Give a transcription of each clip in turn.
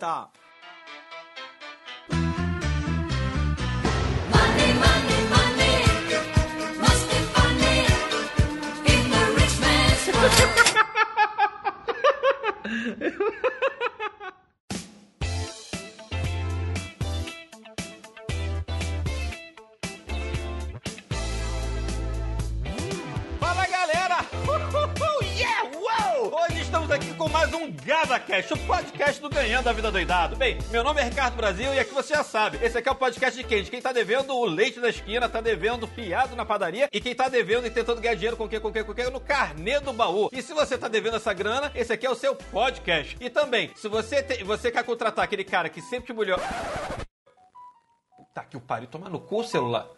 stop. GavaCast, o podcast do Ganhando a Vida Doidado. Bem, meu nome é Ricardo Brasil e aqui você já sabe, esse aqui é o podcast de quem? De quem tá devendo o leite da esquina, tá devendo fiado na padaria e quem tá devendo e tentando ganhar dinheiro com o que, com o que, com o que? No carnê do baú. E se você tá devendo essa grana, esse aqui é o seu podcast. E também, se você, te- você quer contratar aquele cara que sempre te molhou... Puta que o pariu, toma no cu o celular.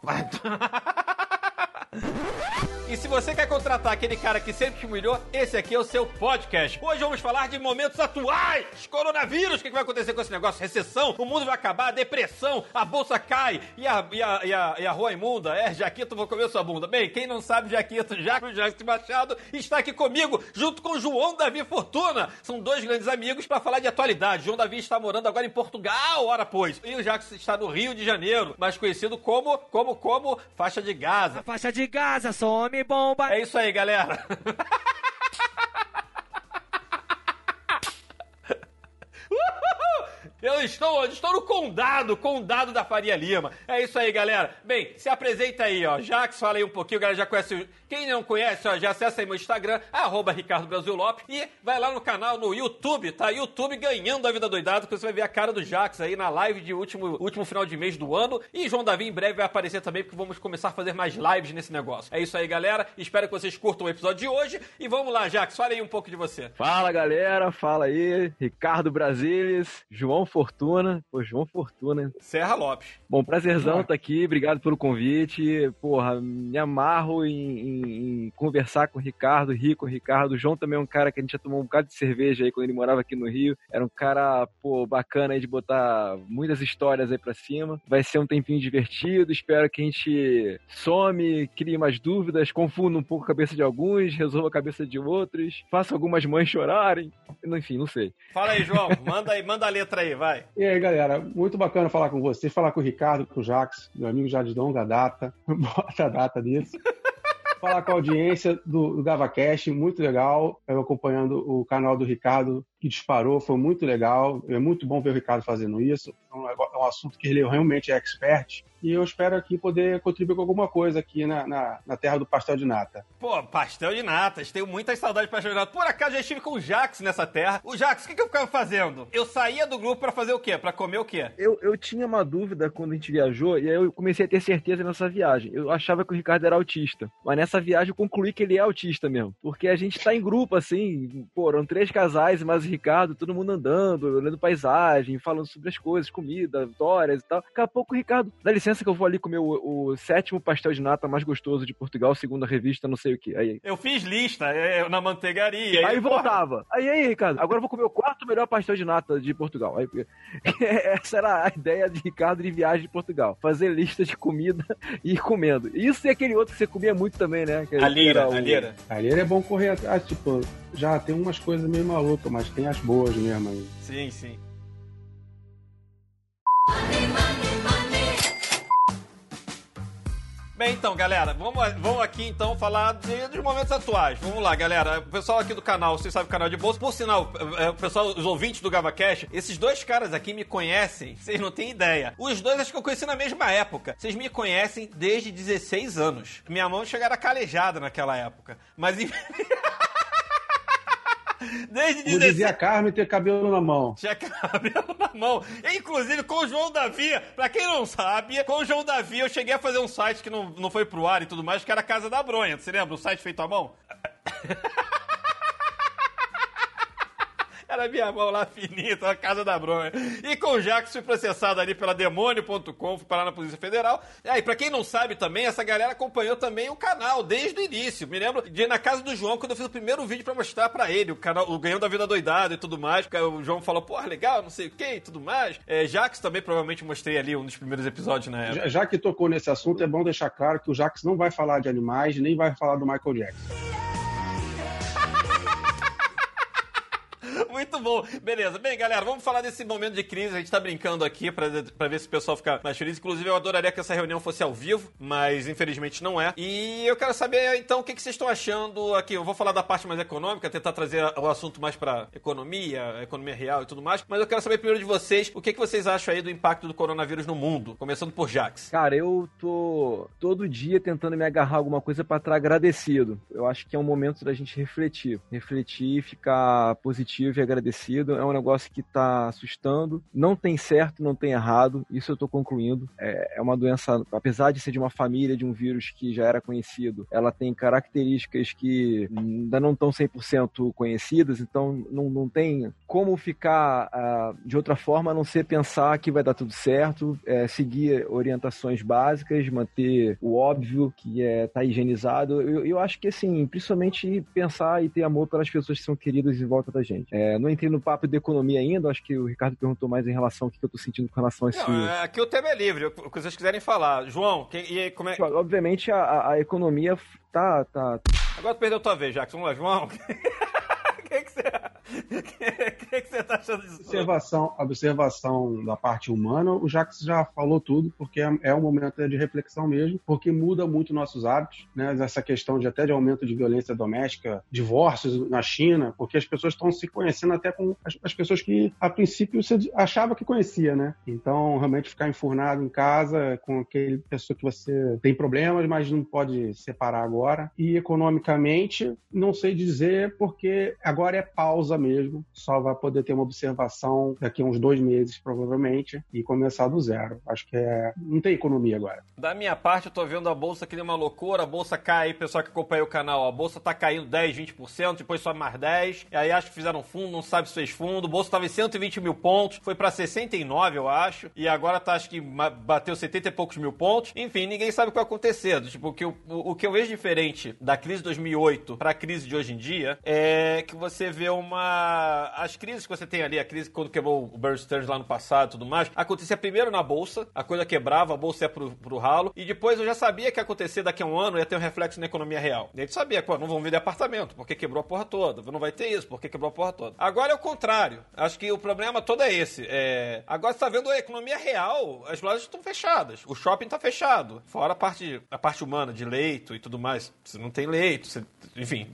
Vai. E se você quer contratar aquele cara que sempre te humilhou, esse aqui é o seu podcast. Hoje vamos falar de momentos atuais. Coronavírus, o que vai acontecer com esse negócio? Recessão, o mundo vai acabar, depressão, a bolsa cai e a, e a, e a, e a rua imunda. É, Jaquito, vou comer sua bunda. Bem, quem não sabe, Jaquito, Jaco Jackson Machado, está aqui comigo, junto com João Davi Fortuna. São dois grandes amigos para falar de atualidade. João Davi está morando agora em Portugal, ora pois. E o Jackson está no Rio de Janeiro, mais conhecido como, como, como faixa de Gaza. Faixa de Gaza, sou homem bomba. É isso aí, galera. Uhul! Eu estou onde? Estou no condado, condado da Faria Lima. É isso aí, galera. Bem, se apresenta aí, ó. Jax, fala aí um pouquinho, galera já conhece. o- Quem não conhece, ó, já acessa aí meu Instagram, arroba Ricardo Brasil Lopes, e vai lá no canal, no YouTube, tá? YouTube ganhando a vida doidado, que você vai ver a cara do Jax aí na live de último, último final de mês do ano. E João Davi em breve vai aparecer também, porque vamos começar a fazer mais lives nesse negócio. É isso aí, galera. Espero que vocês curtam o episódio de hoje. E vamos lá, Jax, fala aí um pouco de você. Fala galera, fala aí, Ricardo Brasilis, João Fortuna, pô, João Fortuna. Serra Lopes. Bom, prazerzão estar aqui, obrigado pelo convite. Porra, me amarro em, em- em conversar com o Ricardo, rir com o Ricardo. O João também é um cara que a gente já tomou um bocado de cerveja aí quando ele morava aqui no Rio. Era um cara, pô, bacana aí de botar muitas histórias aí pra cima. Vai ser um tempinho divertido, espero que a gente some, crie mais dúvidas, confunda um pouco a cabeça de alguns, resolva a cabeça de outros, faça algumas mães chorarem. Enfim, não sei. Fala aí, João. Manda aí, manda a letra aí, vai. E aí, galera, muito bacana falar com vocês, falar com o Ricardo, com o Jax, meu amigo já de longa data, bota a data disso. falar com a audiência do, do GavaCast, muito legal. Eu acompanhando o canal do Ricardo, que disparou, foi muito legal. É muito bom ver o Ricardo fazendo isso. É um, é um assunto que ele realmente é expert. E eu espero aqui poder contribuir com alguma coisa aqui na, na, na terra do pastel de nata. Pô, pastel de natas. Tenho muitas saudades de pastel de nata. Por acaso já estive com o Jax nessa terra. O Jax, o que, que eu ficava fazendo? Eu saía do grupo pra fazer o quê? Pra comer o quê? Eu, eu tinha uma dúvida quando a gente viajou, e aí eu comecei a ter certeza nessa viagem. Eu achava que o Ricardo era autista, mas nessa viagem eu concluí que ele é autista mesmo. Porque a gente tá em grupo, assim, pô, eram três casais, mais o Ricardo, todo mundo andando, olhando paisagem, falando sobre as coisas, comida, histórias e tal. Daqui a pouco o Ricardo, dá licença que eu vou ali comer o, o sétimo pastel de nata mais gostoso de Portugal, segundo a revista, não sei o que. Aí, Eu fiz lista é, na manteigaria. Aí porra, voltava. Aí, aí, Ricardo, agora eu vou comer o quarto melhor pastel de nata de Portugal. Aí, essa era a ideia de Ricardo de viagem de Portugal. Fazer lista de comida e ir comendo. Isso e aquele outro que você comia muito também, né? Que A lira, o- a lira. Aí ele é bom correr atrás, tipo, já tem umas coisas meio malucas, mas tem as boas mesmo aí. Sim, sim. Bem, então, galera, vamos, vamos aqui então falar de- dos momentos atuais. Vamos lá, galera. O pessoal aqui do canal, vocês sabem o canal de bolsa. Por sinal, é, o pessoal, os ouvintes do GavaCast, esses dois caras aqui me conhecem, vocês não têm ideia. Os dois acho que eu conheci na mesma época. Vocês me conhecem desde 16 anos. Minha mão chegara calejada naquela época. Mas. Desde Como 16 dizia a Carmen, ter cabelo na mão. tinha cabelo na mão. Inclusive com o João Davi. Pra quem não sabe, com o João Davi eu cheguei a fazer um site que não, não foi pro ar e tudo mais, que era a Casa da Bronha. Você lembra? Um site feito à mão? Era minha mão lá fininha, a casa da bronha. E com o Jax fui processado ali pela demônio.com, fui parar na Polícia Federal. E aí, pra quem não sabe também, essa galera acompanhou também o canal desde o início. Me lembro de na casa do João, quando eu fiz o primeiro vídeo pra mostrar pra ele, o canal, o Ganhando da Vida Doidado e tudo mais. porque O João falou, porra, legal, não sei o que e tudo mais. É, Jax também provavelmente mostrei ali um dos primeiros episódios na época. Já, já que tocou nesse assunto, é bom deixar claro que o Jax não vai falar de animais, nem vai falar do Michael Jackson. Muito bom. Beleza. Bem, galera, vamos falar desse momento de crise. A gente tá brincando aqui pra ver se o pessoal fica mais feliz. Inclusive, eu adoraria que essa reunião fosse ao vivo, mas infelizmente não é. E eu quero saber, então, o que, que vocês estão achando aqui. Eu vou falar da parte mais econômica, tentar trazer o assunto mais pra economia, economia real e tudo mais. Mas eu quero saber primeiro de vocês, o que, que vocês acham aí do impacto do coronavírus no mundo? Começando por Jax. Cara, eu tô todo dia tentando me agarrar alguma coisa pra estar agradecido. Eu acho que é um momento da gente refletir. Refletir, ficar positivo e agradecido. É um negócio que tá assustando. Não tem certo, não tem errado. Isso eu tô concluindo. É, é uma doença, apesar de ser de uma família de um vírus que já era conhecido, ela tem características que ainda não estão 100% conhecidas, então não, não tem como ficar ah, de outra forma a não ser pensar que vai dar tudo certo, é, seguir orientações básicas, manter o óbvio, que é estar higienizado. Eu, eu acho que, assim, principalmente pensar e ter amor pelas pessoas que são queridas em volta da gente. É, não entrei no papo de economia ainda, acho que o Ricardo perguntou mais em relação ao que eu tô sentindo com relação a esse... Não, é, aqui o tema é livre, o que vocês quiserem falar. João, que- e aí, como é... Obviamente a, a- a economia tá, tá, Agora tu perdeu tua vez, Jackson. Vamos lá, João. O que, que você... O que, que você tá achando disso? Observação, observação da parte humana, o Jacques já falou tudo, porque é, é um momento de reflexão mesmo, porque muda muito nossos hábitos, né? Essa questão de até de aumento de violência doméstica, divórcios na China, porque as pessoas estão se conhecendo até com as, as pessoas que a princípio você achava que conhecia, né? Então, realmente ficar enfurnado em casa com aquele pessoa que você tem problemas, mas não pode separar agora. E economicamente, não sei dizer, porque agora é pausa mesmo, só vai poder ter uma observação daqui a uns dois meses, provavelmente, e começar do zero. Acho que é. Não tem economia agora. Da minha parte, eu tô vendo a bolsa que nem uma loucura. A bolsa cai, pessoal que acompanha o canal. A bolsa tá caindo 10, 20%, depois sobe mais 10. E aí acho que fizeram fundo, não sabe se fez fundo. O bolsa tava em 120 mil pontos, foi pra 69, eu acho. E agora tá, acho que bateu 70 e poucos mil pontos. Enfim, ninguém sabe o que vai acontecer. Tipo, o que eu, o, o que eu vejo diferente da crise de 2008 pra crise de hoje em dia é que você vê uma. As crises que você tem ali, a crise quando quebrou o Bear Stearns lá no passado e tudo mais, acontecia primeiro na bolsa, a coisa quebrava, a bolsa ia pro, pro ralo, e depois eu já sabia que ia acontecer daqui a um ano, ia ter um reflexo na economia real. E a gente sabia, pô, não vão vender apartamento, porque quebrou a porra toda, não vai ter isso, porque quebrou a porra toda. Agora é o contrário. Acho que o problema todo é esse. É... Agora você tá vendo a economia real, as lojas estão fechadas, o shopping tá fechado, fora a parte, a parte humana, de leito e tudo mais. Você não tem leito, você- enfim,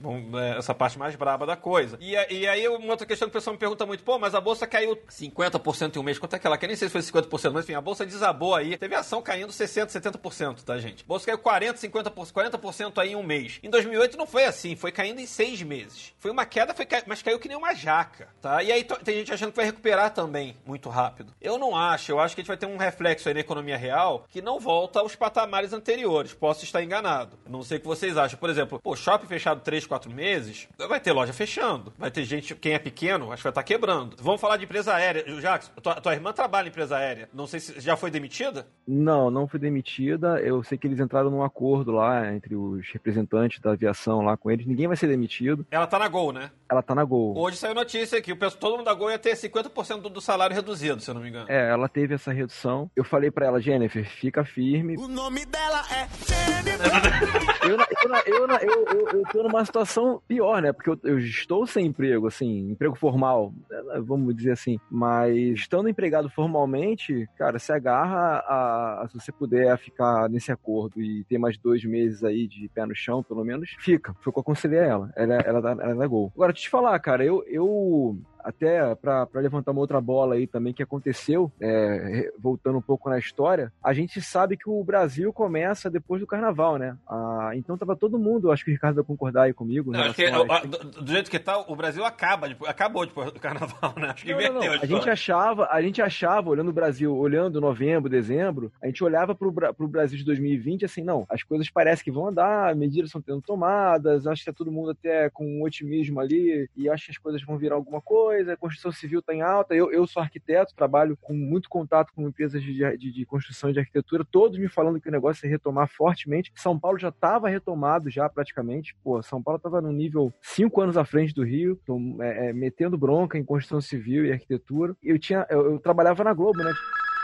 é, essa parte mais braba da coisa. E, e aí, uma outra questão que o pessoal me pergunta muito, pô, mas a bolsa caiu 50% em um mês, quanto é que ela caiu? Nem sei se foi 50%, mas enfim, a bolsa desabou aí. Teve ação caindo 60%, 70%, tá, gente? A bolsa caiu 40%, 50%, 40% aí em um mês. Em 2008 não foi assim, foi caindo em seis meses. Foi uma queda, foi ca- mas caiu que nem uma jaca, tá? E aí tem gente achando que vai recuperar também muito rápido. Eu não acho, eu acho que a gente vai ter um reflexo aí na economia real que não volta aos patamares anteriores. Posso estar enganado. Não sei o que vocês acham. Por exemplo, pô, shopping fechado 3, 4 meses, vai ter loja fechando. Vai ter gente, quem é pequeno, acho que estar quebrando. Vamos falar de empresa aérea. Jackson, tua, tua irmã trabalha em empresa aérea. Não sei se já foi demitida? Não, não foi demitida. Eu sei que eles entraram num acordo lá entre os representantes da aviação lá com eles. Ninguém vai ser demitido. Ela tá na Gol, né? Ela tá na Gol. Hoje saiu notícia que o pessoal, todo mundo da Gol ia ter 50% do, do salário reduzido, se eu não me engano. É, ela teve essa redução. Eu falei pra ela, Jennifer, fica firme. O nome dela é Jennifer. Eu, na- eu, na- eu, na- eu, eu, eu tô numa situação pior, né? Porque eu, eu estou sem emprego, assim, emprego formal, eh, vamos dizer assim. Mas estando empregado formalmente, cara, se agarra a, a- se você puder ficar nesse acordo e ter mais dois meses aí de pé no chão, pelo menos, fica. Foi o que eu aconselhei a ela. Ela, ela, ela, ela é gol. Agora, te falar, cara, eu, eu até pra pra levantar uma outra bola aí também que aconteceu, é, voltando um pouco na história, a gente sabe que o Brasil começa depois do carnaval, né? Ah, então tava todo mundo, acho que o Ricardo vai concordar aí comigo. em Não, acho que, relação a- do, do jeito que tá, o Brasil acaba, depois- acabou depois do carnaval, né? Acho que Não, não, inverteu não. a A gente achava, a gente achava, olhando o Brasil, olhando novembro, dezembro, a gente olhava pro, pro Brasil de 2020 assim, não, as coisas parecem que vão andar, medidas estão sendo tomadas, acho que tá todo mundo até com um otimismo ali, e acho que as coisas vão virar alguma coisa, a construção civil tá em alta, eu, eu sou arquiteto, trabalho com muito contato com empresas de, de, de construção e de arquitetura, todos me falando que o negócio é retomar fortemente, São Paulo já estava retomado já praticamente, pô, São Paulo estava num nível cinco anos à frente do Rio, tom- é, é, metendo bronca em construção civil e arquitetura. Eu tinha, eu, eu trabalhava na Globo, né?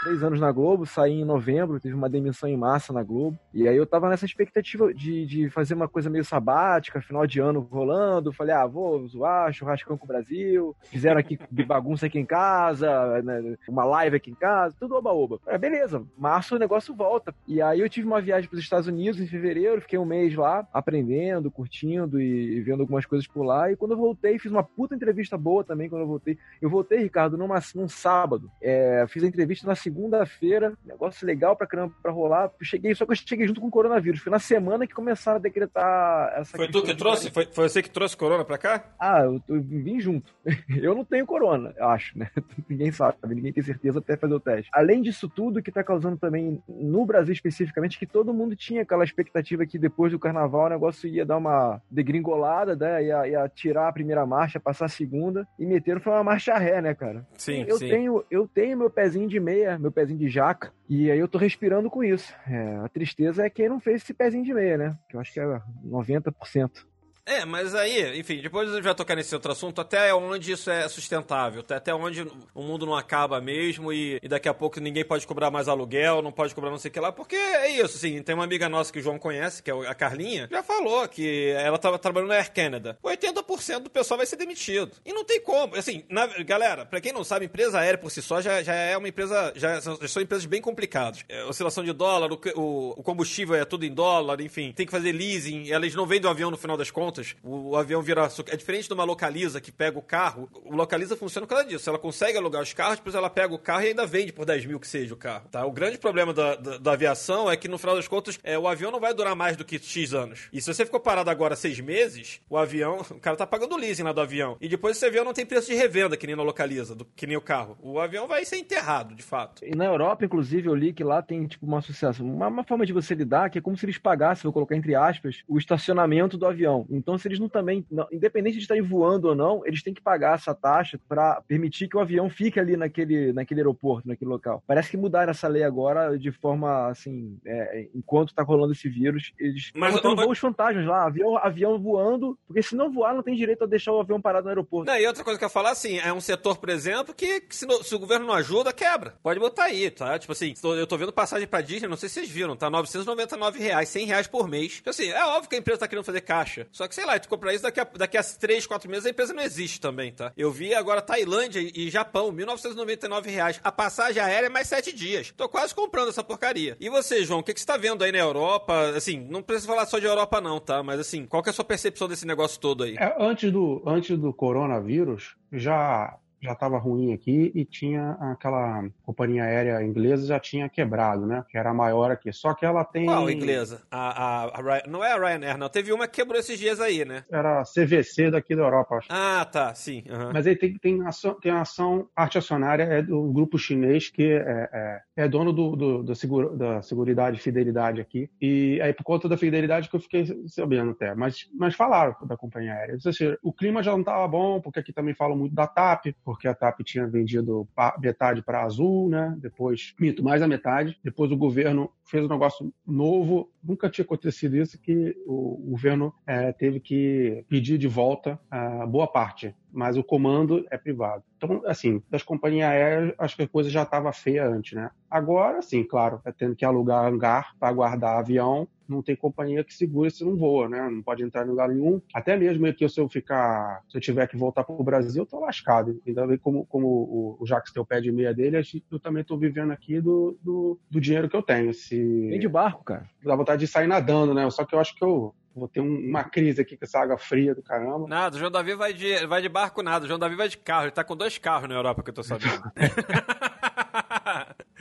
Três anos na Globo, saí em novembro, teve uma demissão em massa na Globo. E aí eu tava nessa expectativa de, de fazer uma coisa meio sabática, final de ano rolando. Falei, ah, vou zoar, churrascão com o Brasil. Fizeram aqui bagunça aqui em casa, né, uma live aqui em casa, tudo oba-oba. Ah, beleza, março o negócio volta. E aí eu tive uma viagem para os Estados Unidos em fevereiro, fiquei um mês lá, aprendendo, curtindo e, vendo algumas coisas por lá. E quando eu voltei, fiz uma puta entrevista boa também quando eu voltei. Eu voltei, Ricardo, numa, num sábado. É, fiz a entrevista na segunda-feira, negócio legal pra caramba pra rolar. Eu cheguei, só que eu cheguei junto com o coronavírus. Foi na semana que começaram a decretar essa Foi tu que trouxe? Foi, foi você que trouxe corona pra cá? Ah, eu, eu vim junto. Eu não tenho corona, eu acho, né? Ninguém sabe, ninguém tem certeza até fazer o teste. Além disso tudo, que tá causando também, no Brasil especificamente, que todo mundo tinha aquela expectativa que depois do carnaval o negócio ia dar uma degringolada, né? Ia, ia tirar a primeira marcha, passar a segunda, e meteram foi uma marcha ré, né, cara? Sim, eu sim. tenho eu tenho meu pezinho de meia, meu pezinho de jaca, e aí eu tô respirando com isso. É, a tristeza é quem não fez esse pezinho de meia, né? Que eu acho que é 90%. É, mas aí, enfim, depois a gente vai tocar nesse outro assunto, até onde isso é sustentável, até- onde o mundo não acaba mesmo e, e daqui a pouco ninguém pode cobrar mais aluguel, não pode cobrar não sei o que lá, porque é isso, assim, tem uma amiga nossa que o João conhece, que é a Carlinha, já falou que ela tava trabalhando na Air Canada. 80% do pessoal vai ser demitido. E não tem como, assim, na- galera, pra quem não sabe, empresa aérea por si só já, já é uma empresa, já são, já são empresas bem complicadas. É, oscilação de dólar, o, o- o combustível é tudo em dólar, enfim, tem que fazer leasing, eles não vendem o avião no final das contas, o, o avião vira. É diferente de uma localiza que pega o carro. O localiza funciona por causa disso. Ela consegue alugar os carros, depois ela pega o carro e ainda vende por 10 mil que seja o carro. Tá? O grande problema da, da, da aviação é que no final das contas é, o avião não vai durar mais do que X anos. E se você ficou parado agora seis meses, o avião. O cara tá pagando leasing lá do avião. E depois esse avião não tem preço de revenda, que nem na localiza, do- que nem o carro. O avião vai ser enterrado, de fato. E na Europa, inclusive, eu li que lá tem tipo uma associação, uma, uma forma de você lidar que é como se eles pagassem, vou colocar entre aspas, o estacionamento do avião. Então, se eles não também, não- independente de estarem voando ou não, eles têm que pagar essa taxa para permitir que o avião fique ali naquele, naquele aeroporto, naquele local. Parece que mudaram essa lei agora de forma assim, é, enquanto tá rolando esse vírus, eles Mas- estão mas- voos fantasmas lá, avião, avião voando, porque se não voar, não tem direito a deixar o avião parado no aeroporto. Não, e outra coisa que eu ia falar, assim, é um setor, por exemplo, que, que se, no- se o governo não ajuda, quebra. Pode botar aí, tá? Tipo assim, eu tô vendo passagem pra Disney, não sei se vocês viram, tá? 999 reais, 100 reais por mês. Tipo assim, é óbvio que a empresa tá querendo fazer caixa. Só que, sei lá, tu comprar isso daqui a, daqui a 3, 4 meses, a empresa não existe também, tá? Eu vi agora Tailândia e Japão, 1999 reais. A passagem aérea é mais 7 dias. Tô quase comprando essa porcaria. E você, João, o que, que você tá vendo aí na Europa? Assim, não precisa falar só de Europa não, tá? Mas assim, qual que é a sua percepção desse negócio todo aí? É, antes, do, antes do coronavírus, já já estava ruim aqui e tinha aquela companhia aérea inglesa já tinha quebrado, né? Que era a maior aqui. Só que ela tem. Qual inglesa? A, a, a não é a Ryanair, não. Teve uma que quebrou esses dias aí, né? Era a CVC daqui da Europa, acho. Ah, tá, sim. aham. Mas aí tem, tem, ação, tem a ação, arte acionária é do grupo chinês que é, é, é dono do, do, do seguro, da Seguridade e Fidelidade aqui. E aí, por conta da fidelidade que eu fiquei sabendo até. Mas, mas falaram da companhia aérea. Ou seja, o clima já não estava bom, porque aqui também falam muito da TAP, porque a TAP tinha vendido metade para a Azul, né? Depois, mito, mais a metade. Depois o governo fez um negócio novo, nunca tinha acontecido isso, que o governo eh, teve que pedir de volta a boa parte, mas o comando é privado. Então, assim, das companhias aéreas, acho que a coisa já estava feia antes, né? Agora, sim, claro, tá tendo que alugar hangar para guardar avião, não tem companhia que segure se não voa, né? Não pode entrar em lugar nenhum. Até mesmo aqui, se eu ficar, se eu tiver que voltar para o Brasil, eu tô lascado. Ainda bem como, como o, o Jacques tem o pé de meia dele, eu também tô vivendo aqui do, do, do dinheiro que eu tenho. Se Vem de barco, cara. dá vontade de sair nadando, né? Só que eu acho que eu vou ter um- uma crise aqui com essa água fria do caramba. Nada, o João Davi vai de, vai de barco nada. O João Davi vai de carro. Ele tá com dois carros na Europa, que eu tô sabendo.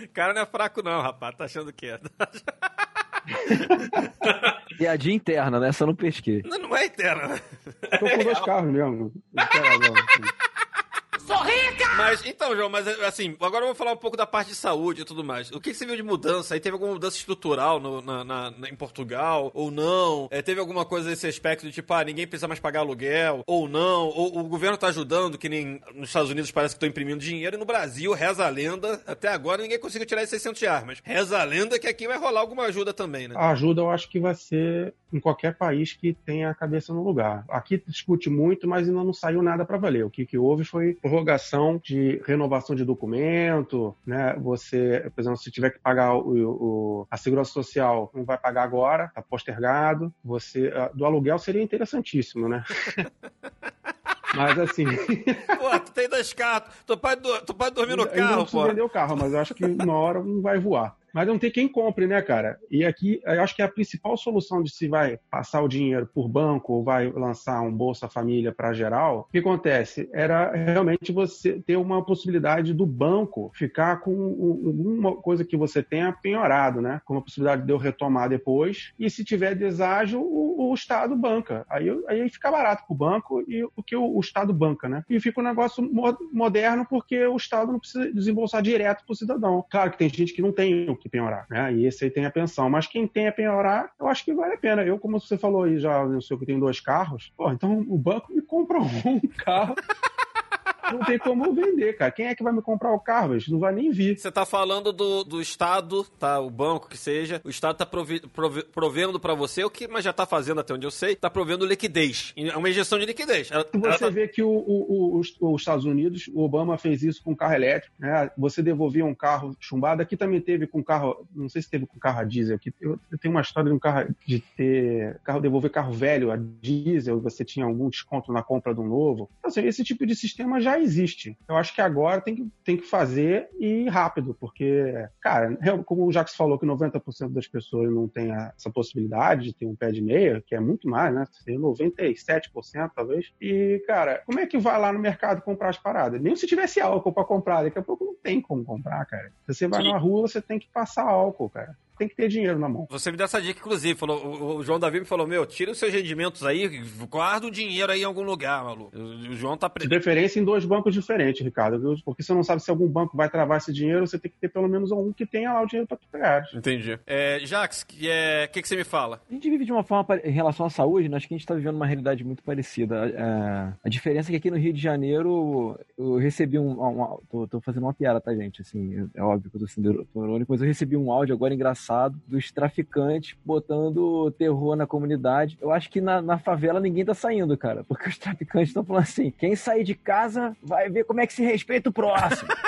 O cara não é fraco não, rapaz. Tá achando que é. Piadinha interna, né? Essa eu não pesquei. Não, não é né? Tô com dois carros mesmo. Não quero agora, assim. Mas, então, João, mas assim, agora eu vou falar um pouco da parte de saúde e tudo mais. O que, que você viu de mudança? Aí teve alguma mudança estrutural no- na, na- na- em Portugal? Ou não? É, teve alguma coisa desse aspecto de tipo, ah, ninguém precisa mais pagar aluguel? Ou não? Ou o governo tá ajudando, que nem nos Estados Unidos parece que estão imprimindo dinheiro. E no Brasil, reza a lenda, até agora ninguém conseguiu tirar esses 600 reais. Mas reza a lenda que aqui vai rolar alguma ajuda também, né? A ajuda eu acho que vai ser em qualquer país que tenha a cabeça no lugar. Aqui discute muito, mas ainda não saiu nada para valer. O que, que houve foi, prorrogação de renovação de documento, né? Você, por exemplo, se tiver que pagar o, o- a segurança social, não vai pagar agora, tá postergado. Você ah, do aluguel seria interessantíssimo, né? Mas assim, Pô, tu tem dois carros, tu pode, tu pode dormir no não carro, pô. vender o carro, mas eu acho que uma hora não vai voar. Mas não tem quem compre, né, cara? E aqui, eu acho que a principal solução de se vai passar o dinheiro por banco ou vai lançar um Bolsa Família para geral, o que acontece? Era realmente você ter uma possibilidade do banco ficar com um- alguma coisa que você tenha penhorado, né? Com a possibilidade de eu retomar depois. E se tiver deságio, o, o Estado banca. Aí, aí fica barato pro banco e o que o, o Estado banca, né? E fica um negócio mo- moderno porque o Estado não precisa desembolsar direto pro cidadão. Claro que tem gente que não tem o que penhorar, né? E esse aí tem a pensão. Mas quem tem a penhorar, eu acho que vale a pena. Eu, como você falou aí já, no seu que tem dois carros, pô, então o banco me compra um carro. Não tem como vender, cara. Quem é que vai me comprar o carro? A gente não vai nem vir. Você tá falando do, do Estado, tá? O banco que seja. O Estado tá provi- provendo pra você o que, mas já tá fazendo até onde eu sei, tá provendo liquidez. É uma injeção de liquidez. Ela- Se ela você tá- vê que o, o- o- os, os Estados Unidos, o Obama fez isso com carro elétrico, né? Você devolvia um carro chumbado. Aqui também teve com carro, não sei se teve com carro a diesel. Aqui eu, eu tenho uma história de um carro de ter carro devolver carro velho a diesel. Você tinha algum desconto na compra de um novo. Então, assim, esse tipo de sistema já existe. Eu acho que agora tem que, tem que fazer e rápido, porque, cara, como o Jacques falou que 90% das pessoas não tem essa possibilidade de ter um pé de meia, que é muito mais, né? Tem 97% talvez. E, cara, como é que vai lá no mercado comprar as paradas? Nem se tivesse álcool pra comprar, daqui a pouco não tem como comprar, cara. Se você vai Sim. na rua, você tem que passar álcool, cara. Tem que ter dinheiro na mão. Você me deu essa dica, inclusive. Falou, o, o João Davi me falou: Meu, tira os seus rendimentos aí, guarda o dinheiro aí em algum lugar, maluco. O, o João tá. De Pre... preferência em dois bancos diferentes, Ricardo. viu? Porque você não sabe se algum banco vai travar esse dinheiro, você tem que ter pelo menos um que tenha lá o dinheiro pra tu pegar. Entendi. É, Jax, o que, é, que, que você me fala? A gente vive de uma forma, em relação à saúde, né? acho que a gente está vivendo uma realidade muito parecida. A, a diferença é que aqui no Rio de Janeiro eu recebi um. um- tô, tô fazendo uma piada, tá, gente? Assim, é óbvio que eu tô sendo irônico, mas eu recebi um áudio agora engraçado dos traficantes botando terror na comunidade. Eu acho que na, na favela ninguém tá saindo, cara, porque os traficantes estão falando assim: quem sair de casa vai ver como é que se respeita o próximo.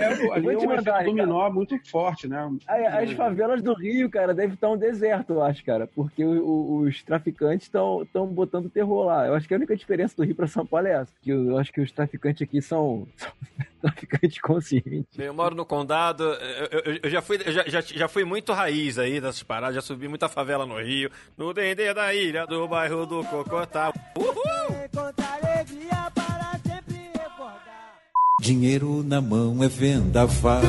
É, ali vou é te um mandar, dominó muito forte, né? Aí, As favelas do Rio, cara, deve estar um deserto, eu acho, cara. Porque o- o- os traficantes estão botando terror lá. Eu acho que a única diferença do Rio para São Paulo é essa. Que eu, eu acho que os traficantes aqui são, são traficantes conscientes. Eu moro no condado, eu, eu- eu já, fui, eu já, já, já fui muito raiz aí dessas paradas, já subi muita favela no Rio, no Dendê da ilha, do bairro do Cocotá. Uhul! Dinheiro na mão é vendaval.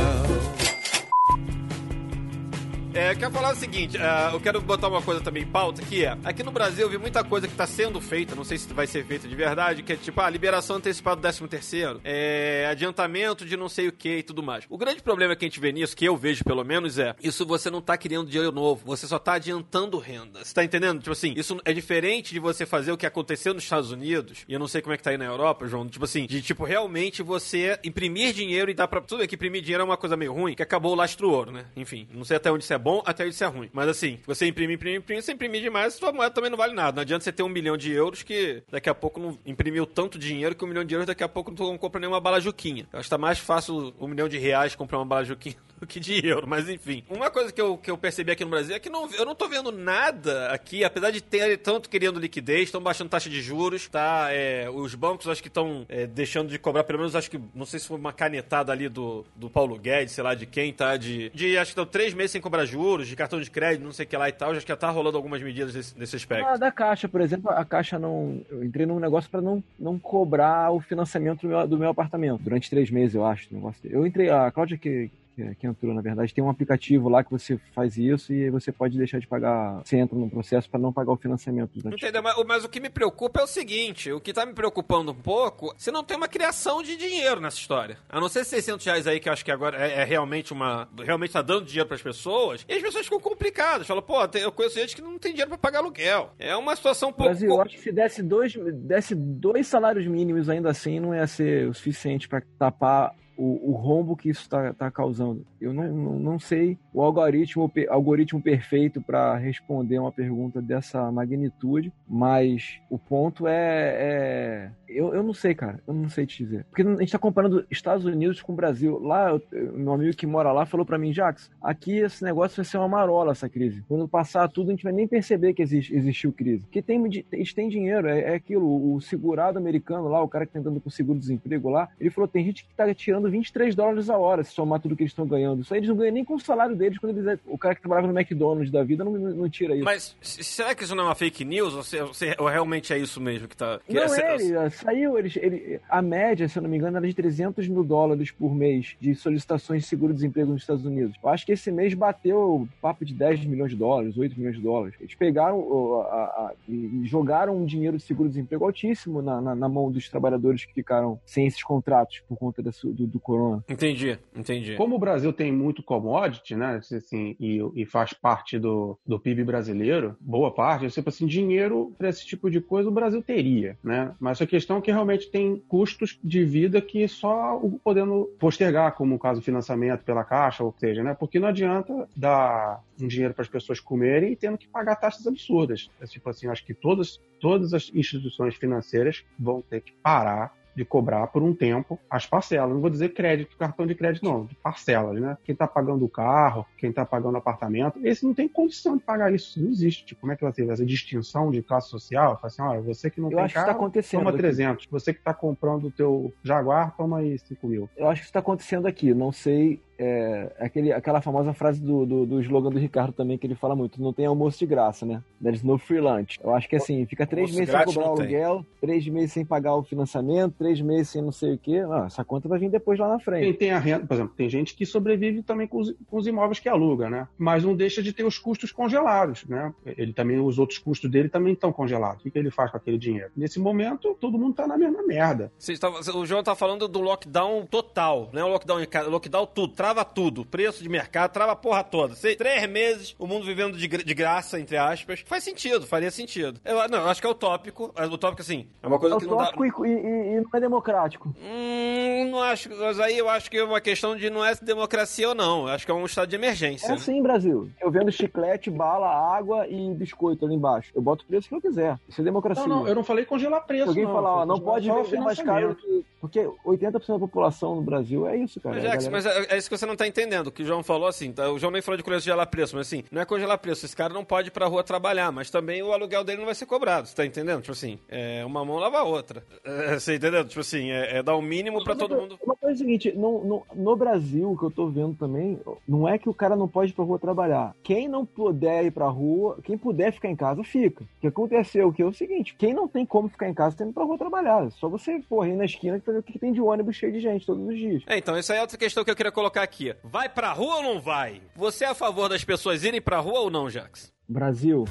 É, quero falar o seguinte, ah, eu quero botar uma coisa também em pauta, que é, aqui no Brasil eu vi muita coisa que tá sendo feita, não sei se vai ser feita de verdade, que é tipo, a liberação antecipada do 13 terceiro, é, adiantamento de não sei o que e tudo mais. O grande problema que a gente vê nisso, que eu vejo pelo menos, é, isso você não tá criando dinheiro novo, você só tá adiantando renda. Você tá entendendo? Tipo assim, isso é diferente de você fazer o que aconteceu nos Estados Unidos, e eu não sei como é que tá aí na Europa, João, tipo assim, de tipo, realmente você imprimir dinheiro e dar pra... Tudo bem que imprimir dinheiro é uma coisa meio ruim, que acabou o lastro ouro, né? Enfim, não sei até onde isso é bom, até onde isso é ruim. Mas assim, você imprimir, imprimir, imprimir, você imprimir demais, sua moeda também não vale nada. Não adianta você ter um milhão de euros que daqui a pouco não imprimiu tanto dinheiro que um milhão de euros daqui a pouco não compra nenhuma bala juquinha. Eu acho que tá mais fácil um milhão de reais comprar uma bala juquinha do que de euro, mas enfim. Uma coisa que eu, que eu percebi aqui no Brasil é que não, eu não tô vendo nada aqui, apesar de ter tanto querendo liquidez, estão baixando taxa de juros, tá? É, os bancos acho que estão é, deixando de cobrar, pelo menos acho que, não sei se foi uma canetada ali do, do Paulo Guedes, sei lá de quem, tá? De, de acho que estão três meses sem cobrar juros, de cartão de crédito, não sei o que lá e tal, já que tá rolando algumas medidas desse, desse aspecto. Ah, da Caixa, por exemplo, a Caixa não. Eu entrei num negócio para não, não cobrar o financiamento do meu, do meu apartamento durante três meses, eu acho. Negócio. Eu entrei, a Cláudia que, que, que entrou, na verdade, tem um aplicativo lá que você faz isso e você pode deixar de pagar. Você entra num processo para não pagar o financiamento. Entendeu? Mas, mas o que me preocupa é o seguinte: o que tá me preocupando um pouco, se não tem uma criação de dinheiro nessa história. A não ser 600 reais aí, que eu acho que agora é, é realmente uma. Realmente tá dando dinheiro pras pessoas, e as pessoas ficam complicadas. Falam, pô, tem- eu conheço gente que não tem dinheiro pra pagar aluguel. É uma situação um pouco. Brasil, eu acho que se desse dois, desse dois salários mínimos ainda assim, não ia ser o suficiente para tapar o, o rombo que isso está causando. Eu não, não, não sei o algoritmo, algoritmo perfeito para responder uma pergunta dessa magnitude, mas o ponto é. é- eu, eu, não sei, cara. Eu não sei te dizer. Porque a gente tá comparando Estados Unidos com o Brasil. Lá, eu- meu amigo que mora lá falou pra mim, Jax, aqui esse negócio vai ser uma marola, essa crise. Quando passar tudo, a gente vai nem perceber que existe, existiu crise. Porque tem, eles têm dinheiro, é, é aquilo. O segurado americano lá, o cara que tá entrando com seguro-desemprego lá, ele falou: tem gente que tá tirando 23 dólares a hora se somar tudo que eles estão ganhando. Isso aí eles não ganham nem com o salário deles quando eles. O cara que trabalhava no McDonald's da vida não, não, tira isso. Mas será que isso não é uma fake news? Ou, se- ou se- ou realmente é isso mesmo que tá. Que Não é, ele, saiu, ele, ele- a média, se eu não me engano, era de 300 mil dólares por mês de solicitações de seguro-desemprego nos Estados Unidos. Eu acho que esse mês bateu papo de 10 milhões de dólares, 8 milhões de dólares. Eles pegaram a- a- e jogaram um dinheiro de seguro-desemprego altíssimo na, na- na mão dos trabalhadores que ficaram sem esses contratos por conta desse- do, do corona. Entendi, entendi. Como o Brasil tem muito commodity, né, assim, e, e faz parte do, do PIB brasileiro, boa parte, eu sempre assim, dinheiro para esse tipo de coisa o Brasil teria, né? Mas a questão é que realmente tem custos de vida que só o podendo postergar, como o caso do financiamento pela Caixa, ou seja, né? Porque não adianta dar um dinheiro para as pessoas comerem e tendo que pagar taxas absurdas. É tipo assim, acho que todas, todas as instituições financeiras vão ter que parar de cobrar por um tempo as parcelas. Não vou dizer crédito, cartão de crédito, não, de parcelas, né? Quem está pagando o carro, quem está pagando o apartamento, esse não tem condição de pagar isso. Não existe. Tipo, como é que vai ter essa distinção de classe social? Fala assim, olha, você que não Eu tem acho que isso carro, tá acontecendo toma aqui. 300. Você que está comprando o teu Jaguar, toma aí 5 mil. Eu acho que isso está acontecendo aqui. Não sei. É, aquele, aquela famosa frase do, do, do slogan do Ricardo também, que ele fala muito: não tem almoço de graça, né? There's no free lunch. Eu acho que assim, fica três Almoço meses sem cobrar o não tem. aluguel, três meses sem pagar o financiamento, três meses sem não sei o quê. Ah, essa conta vai vir depois lá na Quem frente. tem a renda, por exemplo, tem gente que sobrevive também com os, com os imóveis que aluga, né? Mas não deixa de ter os custos congelados, né? Ele também, os outros custos dele também estão congelados. O que, que ele faz com aquele dinheiro? Nesse momento, todo mundo tá na mesma merda. Tavam- o João tá falando do lockdown total, né? O lockdown, em lockdown tudo, trava tudo. Preço de mercado, trava a porra toda. Sei, três meses, o mundo vivendo de, de graça, entre aspas. Faz sentido, faria sentido. Eu, não, eu acho que é utópico. É Utópico, assim, é uma É coisa que não dá... utópico e, e- e não é democrático. Hum, não acho, mas aí eu acho que é uma questão de não é democracia ou não. Eu acho que é um estado de emergência. É né? assim, Brasil. Eu vendo chiclete, bala, água e biscoito ali embaixo. Eu boto o preço que eu quiser. Isso é democracia. Não, não, eu não falei congelar preço. Se alguém não. falar, ó, não pode vender mais caro que. Porque 80% da população no Brasil é isso, cara. Mas, Jax, galera- mas é, é isso que você não tá entendendo. O que o João falou assim, tá? o João nem falou de congelar preço, mas assim, não é congelar preço. Esse cara não pode ir pra rua trabalhar, mas também o aluguel dele não vai ser cobrado, você tá entendendo? Tipo assim, é, uma mão lava a outra. É, você entendeu? Tipo assim, é, é dar o mínimo pra todo mundo. Uma coisa é a seguinte, no, no, no Brasil, o que eu tô vendo também, não é que o cara não pode ir pra rua trabalhar. Quem não puder ir pra rua, quem puder ficar em casa, fica. O que aconteceu que é o seguinte, quem não tem como ficar em casa, tem que ir pra rua trabalhar. É Só você, porra, ir na esquina e fazer o que que tem de ônibus cheio de gente todos os dias. É, então, essa é outra questão que eu queria colocar aqui. Vai pra rua ou não vai? Você é a favor das pessoas irem pra rua ou não, Jax? Brasil.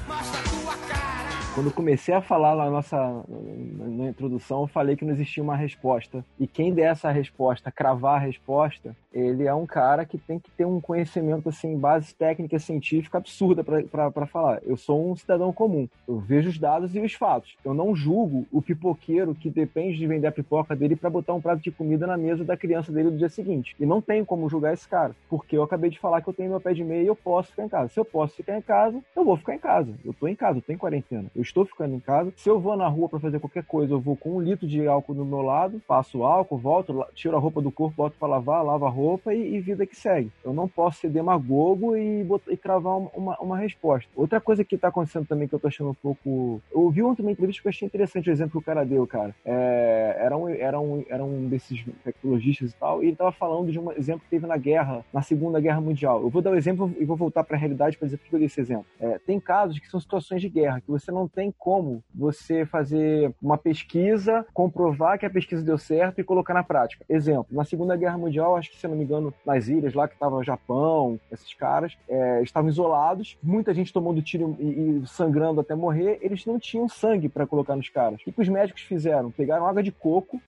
Quando comecei a falar na nossa na, introdução, eu falei que não existia uma resposta. E quem der essa resposta, cravar a resposta, ele é um cara que tem que ter um conhecimento, assim, base técnica científica absurda para falar. Eu sou um cidadão comum. Eu vejo os dados e os fatos. Eu não julgo o pipoqueiro que depende de vender a pipoca dele para botar um prato de comida na mesa da criança dele no dia seguinte. E não tenho como julgar esse cara, porque eu acabei de falar que eu tenho meu pé de meia e eu posso ficar em casa. Se eu posso ficar em casa, eu vou ficar em casa. Eu tô em casa, eu em quarentena. Eu estou ficando em casa. Se eu vou na rua para fazer qualquer coisa, eu vou com um litro de álcool do meu lado, passo álcool, volto, tiro a roupa do corpo, boto para lavar, lavo a roupa e, e vida que segue. Eu não posso ser demagogo e, botar, e cravar uma, uma, resposta. Outra coisa que tá acontecendo também que eu tô achando um pouco. Eu ouvi ontem uma entrevista que eu achei interessante o exemplo que o cara deu, cara. É, era, um, era, um, era um desses tecnologistas e tal, e ele tava falando de um exemplo que teve na guerra, na Segunda Guerra Mundial. Eu vou dar o exemplo e vou voltar para a realidade para dizer por que eu dei esse exemplo. É, tem casos que são situações de guerra, que você não tem como você fazer uma pesquisa, comprovar que a pesquisa deu certo e colocar na prática. Exemplo, na Segunda Guerra Mundial, acho que se não me engano, nas ilhas lá que estava o Japão, esses caras, é, estavam isolados, muita gente tomando tiro e, e sangrando até morrer, eles não tinham sangue para colocar nos caras. O que, que os médicos fizeram? Pegaram água de coco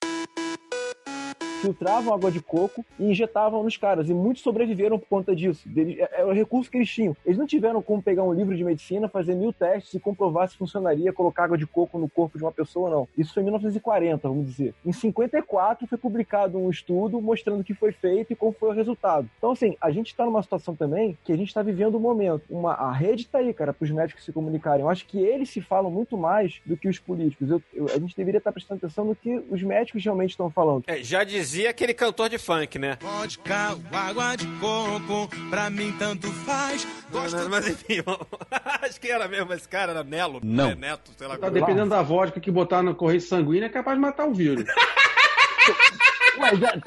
filtravam água de coco e injetavam nos caras. E muitos sobreviveram por conta disso. Deles- é, é o recurso que eles tinham. Eles não tiveram como pegar um livro de medicina, fazer mil testes e comprovar se funcionaria colocar água de coco no corpo de uma pessoa ou não. Isso foi em 1940, vamos dizer. Em 54 foi publicado um estudo mostrando o que foi feito e como foi o resultado. Então, assim, a gente está numa situação também que a gente está vivendo um momento. Uma, a rede está aí, cara, para os médicos se comunicarem. Eu acho que eles se falam muito mais do que os políticos. Eu- eu- a gente deveria estar prestando atenção no que os médicos realmente estão falando. É, já dizia aquele cantor de funk, né? Vodka, água de coco, pra mim tanto faz. Gosto Não, mas enfim, acho que era mesmo esse cara, era Nelo, Não. né, Neto, sei lá. Tá dependendo da vodka que botar na corrente sanguínea, é capaz de matar o vírus. Ué, já-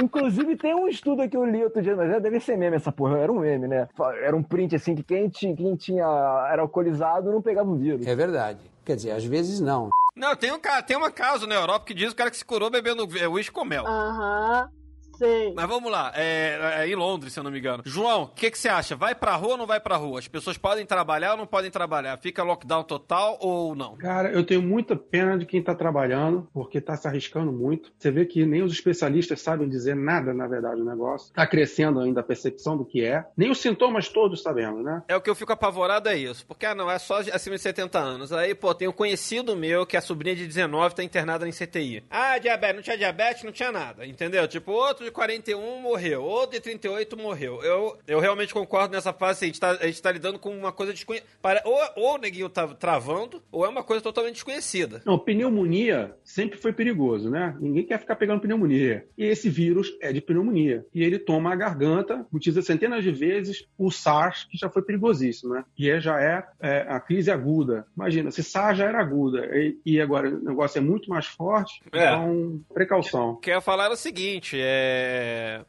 inclusive tem um estudo que eu li outro dia, mas já deve ser meme essa porra, era um meme, né? Era um print assim que quem tinha, quem tinha era alcoolizado não pegava o vírus. É verdade. Quer dizer, às vezes não. Não, tem um, tem uma caso na Europa que diz o cara que se curou bebendo é, uísque com mel. Aham, sei. Mas vamos lá, é, é em Londres, se eu não me engano. João, o que, que você acha? Vai pra rua ou não vai pra rua? As pessoas podem trabalhar ou não podem trabalhar? Fica lockdown total ou não? Cara, eu tenho muita pena de quem tá trabalhando, porque tá se arriscando muito. Você vê que nem os especialistas sabem dizer nada, na verdade, do negócio. Tá crescendo ainda a percepção do que é. Nem os sintomas todos sabemos, né? É o que eu fico apavorado é isso. Porque, ah, não, é só acima de 70 anos. Aí, pô, tem um conhecido meu que a sobrinha de 19 tá internada em CTI. Ah, diabetes, não tinha diabetes, não tinha nada. Entendeu? Tipo, outro de 41 morreu, outro de 38 morreu. Eu, eu realmente concordo nessa fase. A gente tá, a gente tá lidando com uma coisa desconhecida. Ou, ou o neguinho tá travando, ou é uma coisa totalmente desconhecida. Não, pneumonia sempre foi perigoso, né? Ninguém quer ficar pegando pneumonia. E esse vírus é de pneumonia. E ele toma a garganta, utiliza centenas de vezes o SARS, que já foi perigosíssimo, né? E é- já é, é, a crise aguda. Imagina, se SARS já era aguda e, e agora o negócio é muito mais forte, É. então precaução. O que eu ia falar o seguinte, é...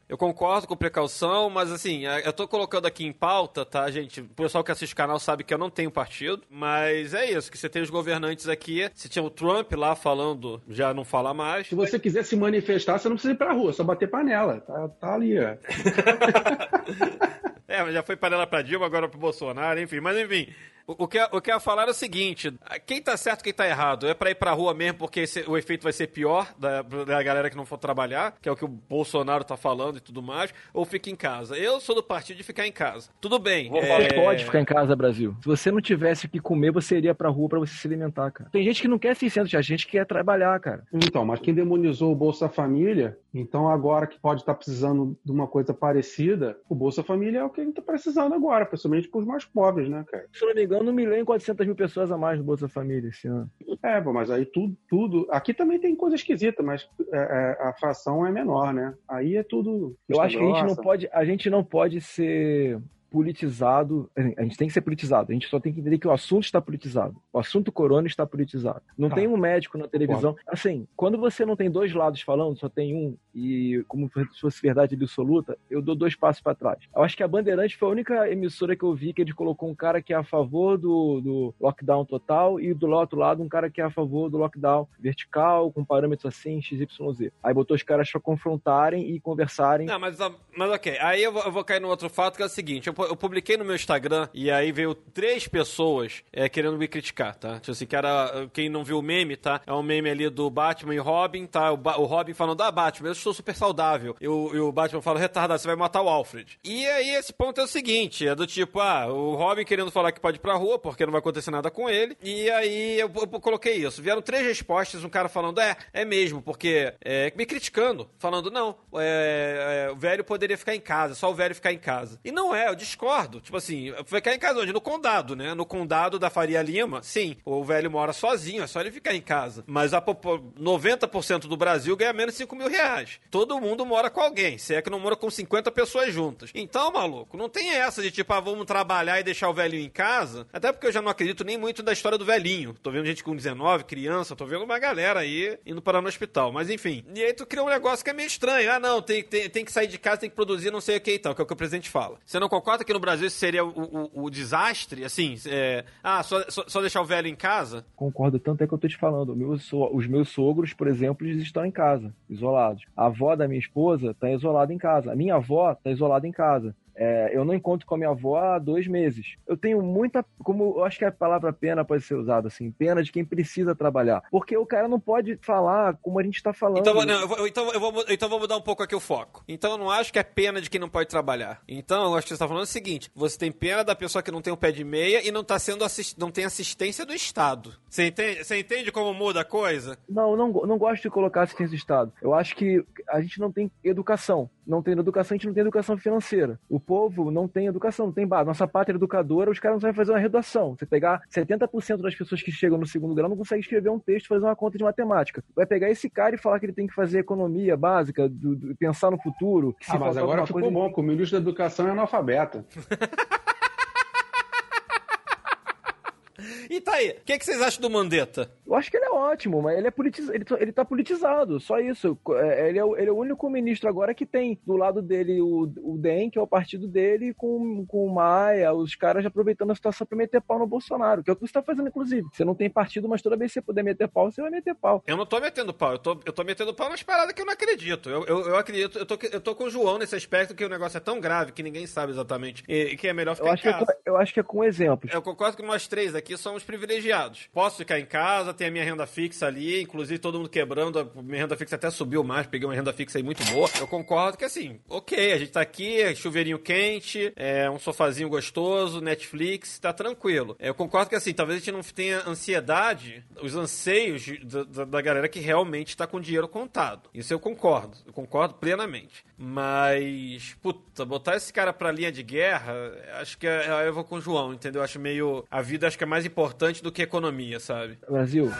Eu concordo com precaução, mas assim, eu tô colocando aqui em pauta, tá, gente? O pessoal que assiste o canal sabe que eu não tenho partido, mas é isso, que você tem os governantes aqui, se tinha o Trump lá falando, já não fala mais. Se você quiser se manifestar, você não precisa ir pra rua, é só bater panela. Tá, tá ali, ó. É, mas já foi panela pra Dilma, agora pro Bolsonaro, enfim, mas enfim... O o que, eu- o que eu ia falar era o seguinte: quem tá certo quem tá errado? É pra ir pra rua mesmo porque esse- o efeito vai ser pior da, da galera que não for trabalhar, que é o que o Bolsonaro tá falando e tudo mais, ou fica em casa? Eu sou do partido de ficar em casa. Tudo bem. Você é, pode ficar em casa, Brasil. Se você não tivesse o que comer, você iria pra rua pra você se alimentar, cara. Tem gente que não quer 600 reais, gente que quer trabalhar, cara. Então, mas quem demonizou o Bolsa Família, então agora que pode estar precisando de uma coisa parecida, o Bolsa Família é o que a gente está precisando agora, principalmente para os mais pobres, né, cara? Se não me engano, 1 milhão e 400 mil pessoas a mais no Bolsa Família esse ano. É, pô, mas aí tudo, tudo. Aqui também tem coisa esquisita, mas é, é, a fração é menor, né? Aí é tudo. Eu acho que a gente não pode, a gente não pode ser politizado, a gente tem que ser politizado, a gente só tem que entender que o assunto está politizado. O assunto corona está politizado. Não Tá. tem um médico na televisão. Assim, quando você não tem dois lados falando, só tem um, e como se fosse verdade absoluta, eu dou dois passos para trás. Eu acho que a Bandeirante foi a única emissora que eu vi que ele colocou um cara que é a favor do, do lockdown total e do outro lado um cara que é a favor do lockdown vertical, com parâmetros assim, XYZ. Aí botou os caras para confrontarem e conversarem. Não, mas, mas ok. Aí eu vou, eu vou cair no outro fato que é o seguinte: eu, eu publiquei no meu Instagram e aí veio três pessoas é, querendo me criticar, tá? Tipo assim, que era. Quem não viu o meme, tá? É um meme ali do Batman e Robin, tá? O, o Robin falando, ah, Batman, eu estou super saudável. E o, e o Batman fala, retardado, você vai matar o Alfred. E aí esse ponto é o seguinte: é do tipo, ah, o Robin querendo falar que pode ir pra rua porque não vai acontecer nada com ele. E aí eu, eu coloquei isso. Vieram três respostas, um cara falando, é, é mesmo, porque. É, me criticando, falando, não, é, é, o velho poderia ficar em casa, só o velho ficar em casa. E não é, eu discordo. Tipo assim, ficar em casa onde? No condado, né? No condado da Faria Lima, sim, o velho mora sozinho, é só ele ficar em casa. Mas a popo- 90% do Brasil ganha menos de 5 mil reais. Todo mundo mora com alguém, se é que não mora com 50 pessoas juntas. Então, maluco, não tem essa de tipo, ah, vamos trabalhar e deixar o velhinho em casa. Até porque eu já não acredito nem muito da história do velhinho. Tô vendo gente com 19, criança, tô vendo uma galera aí indo parar no hospital. Mas enfim. E aí tu cria um negócio que é meio estranho. Ah, não, tem, tem, tem que sair de casa, tem que produzir não sei o que e tal, que é o que o presidente fala. Você não concorda que no Brasil seria o, o- o desastre? Assim, é, ah, só, só, deixar o velho em casa? Concordo tanto é que eu tô te falando. Meu os meus sogros, por exemplo, eles estão em casa, isolados. A avó da minha esposa tá isolada em casa. A minha avó tá isolada em casa. É, eu não encontro com a minha avó há dois meses. Eu tenho muita. Como eu acho que a palavra pena pode ser usada assim, pena de quem precisa trabalhar. Porque o cara não pode falar como a gente tá falando. Então, não, eu vou, então, eu vou, então vou mudar um pouco aqui o foco. Então eu não acho que é pena de quem não pode trabalhar. Então eu acho que você está falando o seguinte: você tem pena da pessoa que não tem um pé de meia e não tá sendo assist, não tem assistência do Estado. Você entende, você entende como muda a coisa? Não, não, não gosto de colocar assistência do Estado. Eu acho que a gente não tem educação. Não tem educação, a gente não tem educação financeira. O povo não tem educação, não tem base. Nossa pátria educadora, os caras não sabem fazer uma redação. Você pegar 70% das pessoas que chegam no segundo grau não conseguem escrever um texto, fazer uma conta de matemática. Vai pegar esse cara e falar que ele tem que fazer economia básica, do, do, pensar no futuro. ah, mas agora ficou coisa... bom, que o ministro da Educação é analfabeto. E tá aí, o que, que, vocês acham do Mandetta? Eu acho que ele é ótimo, mas ele é politiz... ele, ele tá politizado, só isso. É, ele é, o, ele é o único ministro agora que tem do lado dele o, o DEM, que é o partido dele, com, com o Maia, os caras aproveitando a situação pra meter pau no Bolsonaro, que é o que você tá fazendo, inclusive. Você não tem partido, mas toda vez que você puder meter pau, você vai meter pau. Eu não tô metendo pau, eu tô, eu tô metendo pau nas paradas que eu não acredito. Eu, eu, eu acredito, eu tô, eu tô com o João nesse aspecto que o negócio é tão grave que ninguém sabe exatamente e, que é melhor ficar eu acho em casa. Que é, eu acho que é com exemplos. Eu concordo que nós três aqui somos privilegiados. Posso ficar em casa, ter a minha renda fixa ali, inclusive todo mundo quebrando, minha renda fixa até subiu mais, peguei uma renda fixa aí muito boa. Eu concordo que assim, ok, a gente tá aqui, chuveirinho quente, é, um sofazinho gostoso, Netflix, tá tranquilo. Eu concordo que assim, talvez a gente não tenha ansiedade, os anseios da, da galera que realmente tá com dinheiro contado. Isso eu concordo, eu concordo plenamente. Mas, puta, botar esse cara pra linha de guerra, acho que é, eu vou com o João, entendeu? Acho meio. A vida acho que é mais importante do que a economia, sabe? Brasil.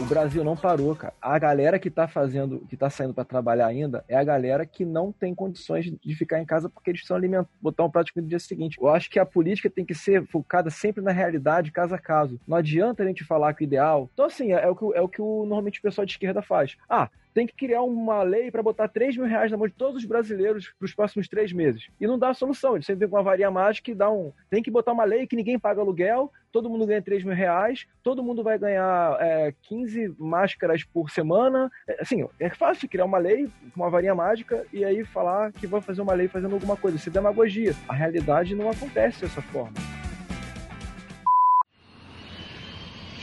O Brasil não parou, cara. A galera que tá fazendo, que tá saindo para trabalhar ainda, é a galera que não tem condições de ficar em casa porque eles estão alimentando, botar um prato de comida no dia seguinte. Eu acho que a política tem que ser focada sempre na realidade, caso a caso. Não adianta a gente falar que o ideal. Então, assim, é, é o que, é o que o, normalmente o pessoal de esquerda faz. Ah, tem que criar uma lei para botar 3 mil reais na mão de todos os brasileiros para os próximos três meses. E não dá solução. Eles sempre com uma varia mágica e dá um. Tem que botar uma lei que ninguém paga aluguel, todo mundo ganha 3 mil reais, todo mundo vai ganhar é, 15 máscaras por semana. É, assim, é fácil criar uma lei com uma varinha mágica e aí falar que vai fazer uma lei fazendo alguma coisa. Isso é demagogia. A realidade não acontece dessa forma.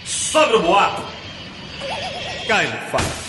Sobre o boato! Cai no fato.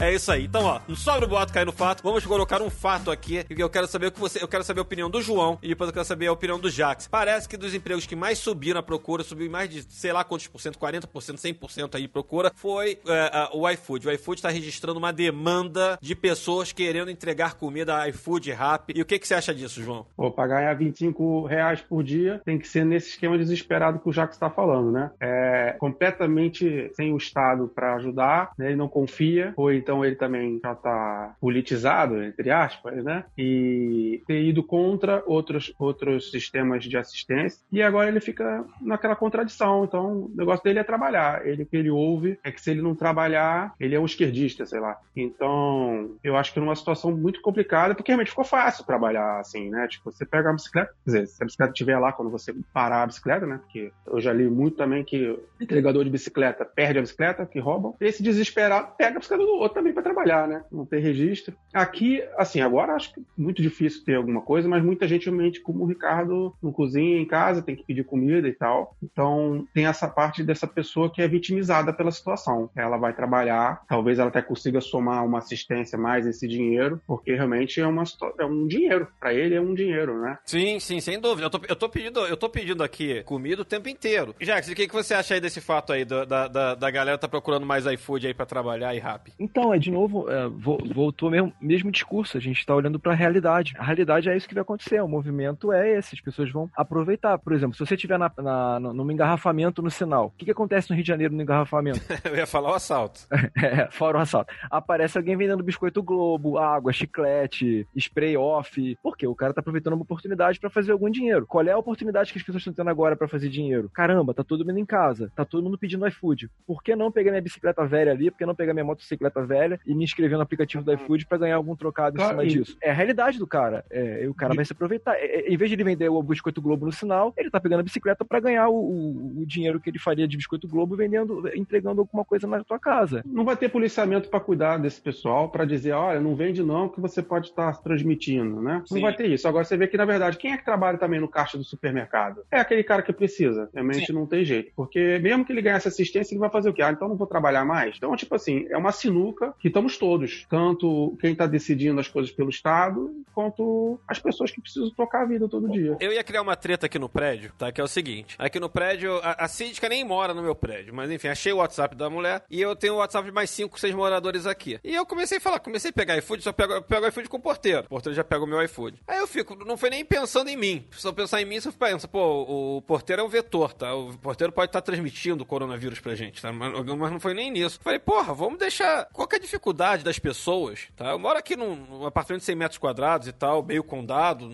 É isso aí. Então, ó, não sobra o boato cair no fato. Vamos colocar um fato aqui. Eu quero saber o que você. Eu quero saber a opinião do João e depois eu quero saber a opinião do Jax. Parece que dos empregos que mais subiram a procura, subiu mais de sei lá quantos por cento, 40%, 100% aí procura, foi uh, o iFood. O iFood está registrando uma demanda de pessoas querendo entregar comida iFood Rap. E o que, que você acha disso, João? Vou pagar 25 reais por dia tem que ser nesse esquema desesperado que o Jax está falando, né? É completamente sem o Estado para ajudar, né? ele não confia, ou então ele também já está politizado, entre aspas, né? E ter ido contra outros, outros sistemas de assistência. E agora ele fica naquela contradição. Então o negócio dele é trabalhar. Ele que ele ouve é que se ele não trabalhar, ele é um esquerdista, sei lá. Então eu acho que numa situação muito complicada, porque realmente ficou fácil trabalhar assim, né? Tipo, você pega a bicicleta, quer dizer, se a bicicleta estiver lá quando você parar a bicicleta, né? Porque eu já li muito também que entregador de bicicleta perde a bicicleta, que roubam. Esse desesperado pega a bicicleta do outro também para trabalhar, né? Não ter registro. Aqui, assim, agora acho que é muito difícil ter alguma coisa, mas muita gente realmente, como o Ricardo, não cozinha em casa, tem que pedir comida e tal. Então, tem essa parte dessa pessoa que é vitimizada pela situação. Ela vai trabalhar, talvez ela até consiga somar uma assistência mais esse dinheiro, porque realmente é, uma, é um dinheiro. Para ele é um dinheiro, né? Sim, sim, sem dúvida. Eu tô, eu tô, pedindo, eu tô pedindo aqui comida o tempo inteiro. Jax, o que, que você acha aí desse fato aí, da, da, da galera tá procurando mais iFood aí para trabalhar e rap? Então, é de novo novo, é, voltou mesmo mesmo discurso. A gente está olhando para a realidade. A realidade é isso que vai acontecer. O movimento é esse. As pessoas vão aproveitar. Por exemplo, se você estiver na, na, num engarrafamento no sinal, o que, que acontece no Rio de Janeiro no engarrafamento? Eu ia falar o assalto. é, fora o assalto. Aparece alguém vendendo biscoito Globo, água, chiclete, spray off. Por quê? O cara tá aproveitando uma oportunidade para fazer algum dinheiro. Qual é a oportunidade que as pessoas estão tendo agora para fazer dinheiro? Caramba, tá todo mundo em casa. Tá todo mundo pedindo iFood. Por que não pegar minha bicicleta velha ali? Por que não pegar minha motocicleta velha e me inscrever no aplicativo do iFood pra ganhar algum trocado em cima e- disso? É a realidade do cara. É, e o cara vai se aproveitar. É, é, em vez de ele vender o biscoito Globo no sinal, ele tá pegando a bicicleta pra ganhar o, o- o dinheiro que ele faria de biscoito Globo vendendo, entregando alguma coisa na tua casa. Não vai ter policiamento para cuidar desse pessoal, para dizer, olha, não vende não, que você pode estar transmitindo, né? Sim. Não vai ter isso. Agora você vê que, na verdade, quem é que trabalha também no caixa do supermercado? É aquele cara que precisa. Realmente não tem jeito. Porque mesmo que ele ganhasse assistência, ele vai fazer o quê? Ah, então não vou trabalhar mais? Então, tipo assim, é uma sinuca que estamos todos. Tanto quem está decidindo as coisas pelo Estado, quanto as pessoas que precisam tocar a vida todo dia. Eu ia criar uma treta aqui no prédio, tá? Que é o seguinte: aqui no prédio, a, a síndica nem mora no meu prédio, mas enfim, achei o WhatsApp da mulher e eu tenho o WhatsApp de mais 5, 6 moradores aqui. E eu comecei a falar, comecei a pegar iFood, só pego, eu pego iFood com o porteiro. O porteiro já pega o meu iFood. Aí eu fico, não foi nem pensando em mim. Se eu pensar em mim, você pensa, pô, o porteiro é um vetor, tá? O porteiro pode estar transmitindo o coronavírus pra gente, tá? Mas, mas não foi nem nisso. Falei, porra, vamos deixar. Que a dificuldade das pessoas, tá? Eu moro aqui num, num apartamento de 100 metros quadrados e tal, meio condado,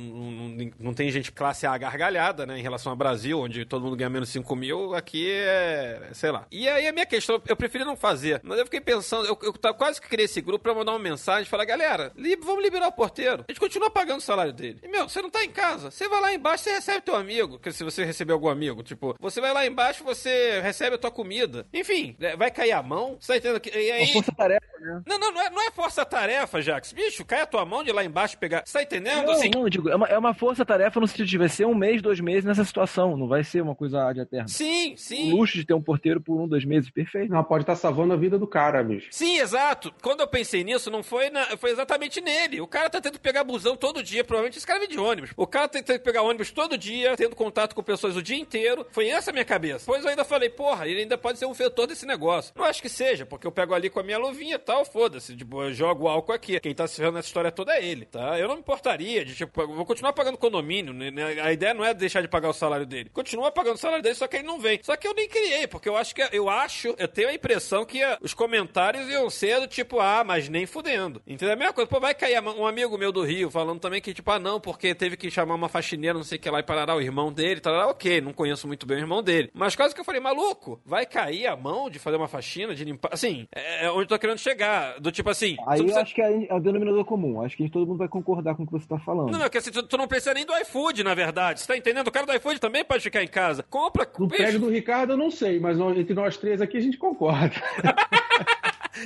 não, tem gente classe A gargalhada, né? Em relação ao Brasil, onde todo mundo ganha menos 5 mil, aqui é. sei lá. E aí a minha questão, eu preferi não fazer, mas eu fiquei pensando, eu, eu tava quase que criei esse grupo pra mandar uma mensagem e falar, galera, li- vamos liberar o porteiro. A gente continua pagando o salário dele. E, meu, você não tá em casa. Você vai lá embaixo, você recebe teu amigo. Que se você receber algum amigo, tipo, você vai lá embaixo, você recebe a tua comida. Enfim, é, vai cair a mão. Você tá entendendo? E aí. força-tarefa, né? Não, não, não é, não é força-tarefa, Jax. Bicho, cai a tua mão de lá embaixo pegar. Você tá entendendo? Não, assim, não, eu digo, é uma, é uma força-tarefa no sentido de vai ser um mês, dois meses nessa situação. Não vai ser uma coisa de eterna. Sim, O sim. luxo de ter um porteiro por um, dois meses, perfeito. Não, pode estar salvando a vida do cara, bicho. Sim, exato. Quando eu pensei nisso, não foi na- foi exatamente nele. O cara tá tendo que pegar busão todo dia, provavelmente esse cara vem de ônibus. O cara tá tendo que pegar ônibus todo dia, tendo contato com pessoas o dia inteiro. Foi essa a minha cabeça. Pois eu ainda falei, porra, ele ainda pode ser um vetor desse negócio. Não acho que seja, porque eu pego ali com a minha luvinha e tal, foda-se. Tipo, eu jogo álcool aqui. Quem tá se ferrando nessa história toda é ele, tá? Eu não me importaria de, tipo, vou continuar pagando condomínio, né? A ideia não é deixar de pagar o salário dele. Continua pagando o salário dele, só que ele não vem. Só que eu nem criei, porque eu acho que, eu acho, eu tenho a impressão que ah, os comentários iam ser do tipo, ah, mas nem fudendo. Entendeu? A mesma coisa, pô, vai cair um amigo meu do Rio falando também que, tipo, ah, não, porque teve que chamar uma faxineira, não sei o que lá, e parará o irmão dele, tal, ok, não conheço muito bem o irmão dele. Mas quase que eu falei, maluco, vai cair a mão de fazer uma faxina, de limpar. Assim, é é onde eu tô querendo chegar. Do tipo assim. Aí tu eu precisa- acho que é, é o denominador comum. Acho que todo mundo vai concordar com o que você tá falando. Não, não, que assim, tu, tu não precisa nem do iFood, na verdade. Você tá entendendo? O cara do iFood também pode ficar em casa. Compra. No prédio do Ricardo eu não sei, mas entre nós três aqui a gente concorda.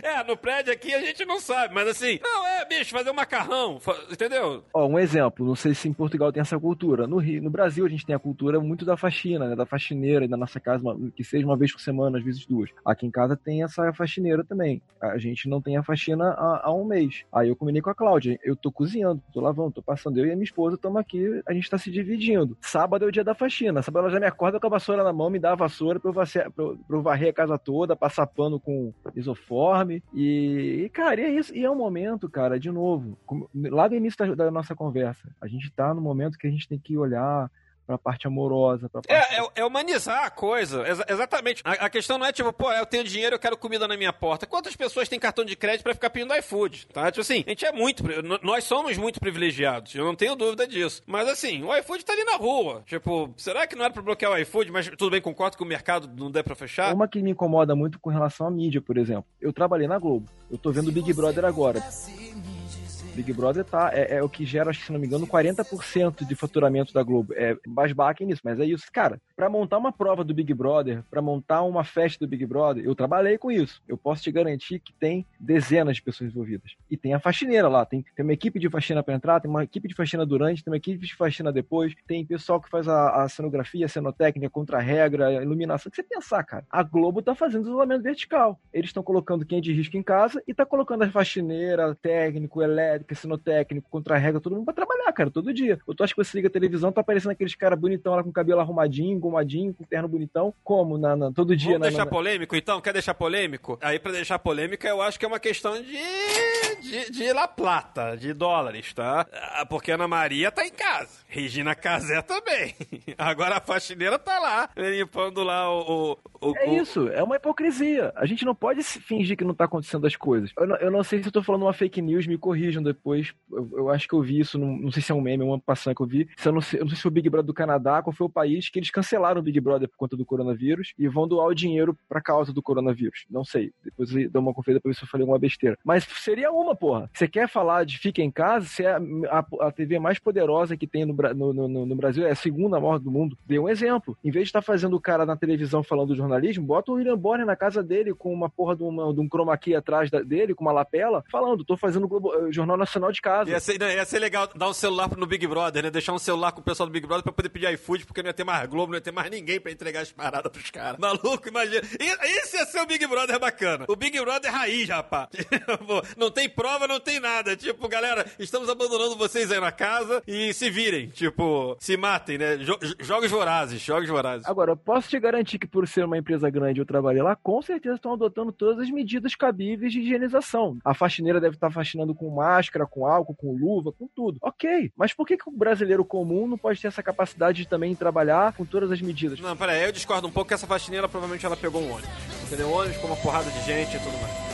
É, no prédio aqui a gente não sabe, mas assim, não, é, bicho, fazer um macarrão, entendeu? Ó, um exemplo, não sei se em Portugal tem essa cultura. No, Rio, no Brasil a gente tem a cultura muito da faxina, né, da faxineira, na nossa casa, que seja uma vez por semana, às vezes duas. Aqui em casa tem essa faxineira também. A gente não tem a faxina há, há um mês. Aí eu combinei com a Cláudia, eu tô cozinhando, tô lavando, tô passando. Eu e a minha esposa estamos aqui, a gente tá se dividindo. Sábado é o dia da faxina. Sábado ela já me acorda com a vassoura na mão, me dá a vassoura pra eu, pra eu- pra eu varrer a casa toda, passar pano com isoforme. E, e, cara, e é isso. E é um momento, cara, de novo, lá do início da, da nossa conversa, a gente tá no momento que a gente tem que olhar pra parte amorosa, pra parte É, é, é humanizar a coisa, exa- exatamente. A, a questão não é tipo, pô, eu tenho dinheiro, eu quero comida na minha porta. Quantas pessoas têm cartão de crédito pra ficar pedindo iFood, tá? Tipo assim, a gente é muito, nós somos muito privilegiados, eu não tenho dúvida disso. Mas assim, o iFood tá ali na rua. Tipo, será que não era pra bloquear o iFood, mas tudo bem, concordo que o mercado não der pra fechar? Uma que me incomoda muito com relação à mídia, por exemplo. Eu trabalhei na Globo. Eu tô vendo o Big Brother agora. Big Brother tá, é, é o que gera, acho que se não me engano, 40% de faturamento da Globo. É basbaque nisso, mas é isso. Cara, pra montar uma prova do Big Brother, pra montar uma festa do Big Brother, eu trabalhei com isso. Eu posso te garantir que tem dezenas de pessoas envolvidas. E tem a faxineira lá, tem, tem uma equipe de faxina pra entrar, tem uma equipe de faxina durante, tem uma equipe de faxina depois, tem pessoal que faz a, a cenografia, a cenotécnica, contra-regra, iluminação. O que você pensar, cara? A Globo tá fazendo isolamento vertical. Eles estão colocando quem é de risco em casa e tá colocando a faxineira, técnico, elétrica, cenotécnico, contra-regra, todo mundo pra trabalhar, cara, todo dia. Eu tô, acho que você liga a televisão, tá aparecendo aqueles caras bonitão lá com cabelo arrumadinho, engomadinho, com terno bonitão. Como? Na, na- todo dia, Vamos na, deixar na- polêmico, então? Quer deixar polêmico? Aí, pra deixar polêmica, eu acho que é uma questão de, de, de La Plata, de dólares, tá? Ah, Porque Ana Maria tá em casa. Regina Casé também. Agora a faxineira tá lá, limpando lá o... o, o É isso, é uma hipocrisia. A gente não pode fingir que não tá acontecendo as coisas. Eu não, eu não sei se eu tô falando uma fake news, me corrijam depois, eu, eu acho que eu vi isso, num- não sei se é um meme, uma passagem que eu vi. Se eu, não sei, eu não sei se foi o Big Brother do Canadá, qual foi o país que eles cancelaram o Big Brother por conta do coronavírus e vão doar o dinheiro pra causa do coronavírus. Não sei. Depois dou uma conferida pra ver se eu falei alguma besteira. Mas seria uma, porra. Você quer falar de fica em casa, se é a, a, TV mais poderosa que tem no, no, no, no Brasil, é a segunda maior do mundo. Dê um exemplo. Em vez de estar fazendo o cara na televisão falando do jornalismo, bota o William Bonner na casa dele com uma porra de, uma, de um chroma key atrás da- dele, com uma lapela, falando, tô fazendo Globo- eh, Jornal Nacional de casa. Ia ser, né, ia ser legal dar um celular no Big Brother, né? Deixar um celular com o pessoal do Big Brother pra poder pedir iFood, porque não ia ter mais Globo, não ia ter mais ninguém pra entregar as paradas pros caras. Maluco, imagina. Isso ia ser o Big Brother bacana. O Big Brother raiz, rapaz. Tipo, não tem prova, não tem nada. Tipo, galera, estamos abandonando vocês aí na casa e se virem. Tipo, se matem, né? Jo- jogos vorazes, jogos vorazes. Agora, eu posso te garantir que por ser uma empresa grande eu trabalhei lá, com certeza estão adotando todas as medidas cabíveis de higienização. A faxineira deve estar faxinando com máscara, com álcool, com luva, com tudo. Ok, mas por que, que o brasileiro comum não pode ter essa capacidade de também trabalhar com todas as medidas? Não, pera aí, eu discordo um pouco que essa faxineira provavelmente ela pegou um ônibus. Entendeu? Um ônibus com uma porrada de gente e tudo mais.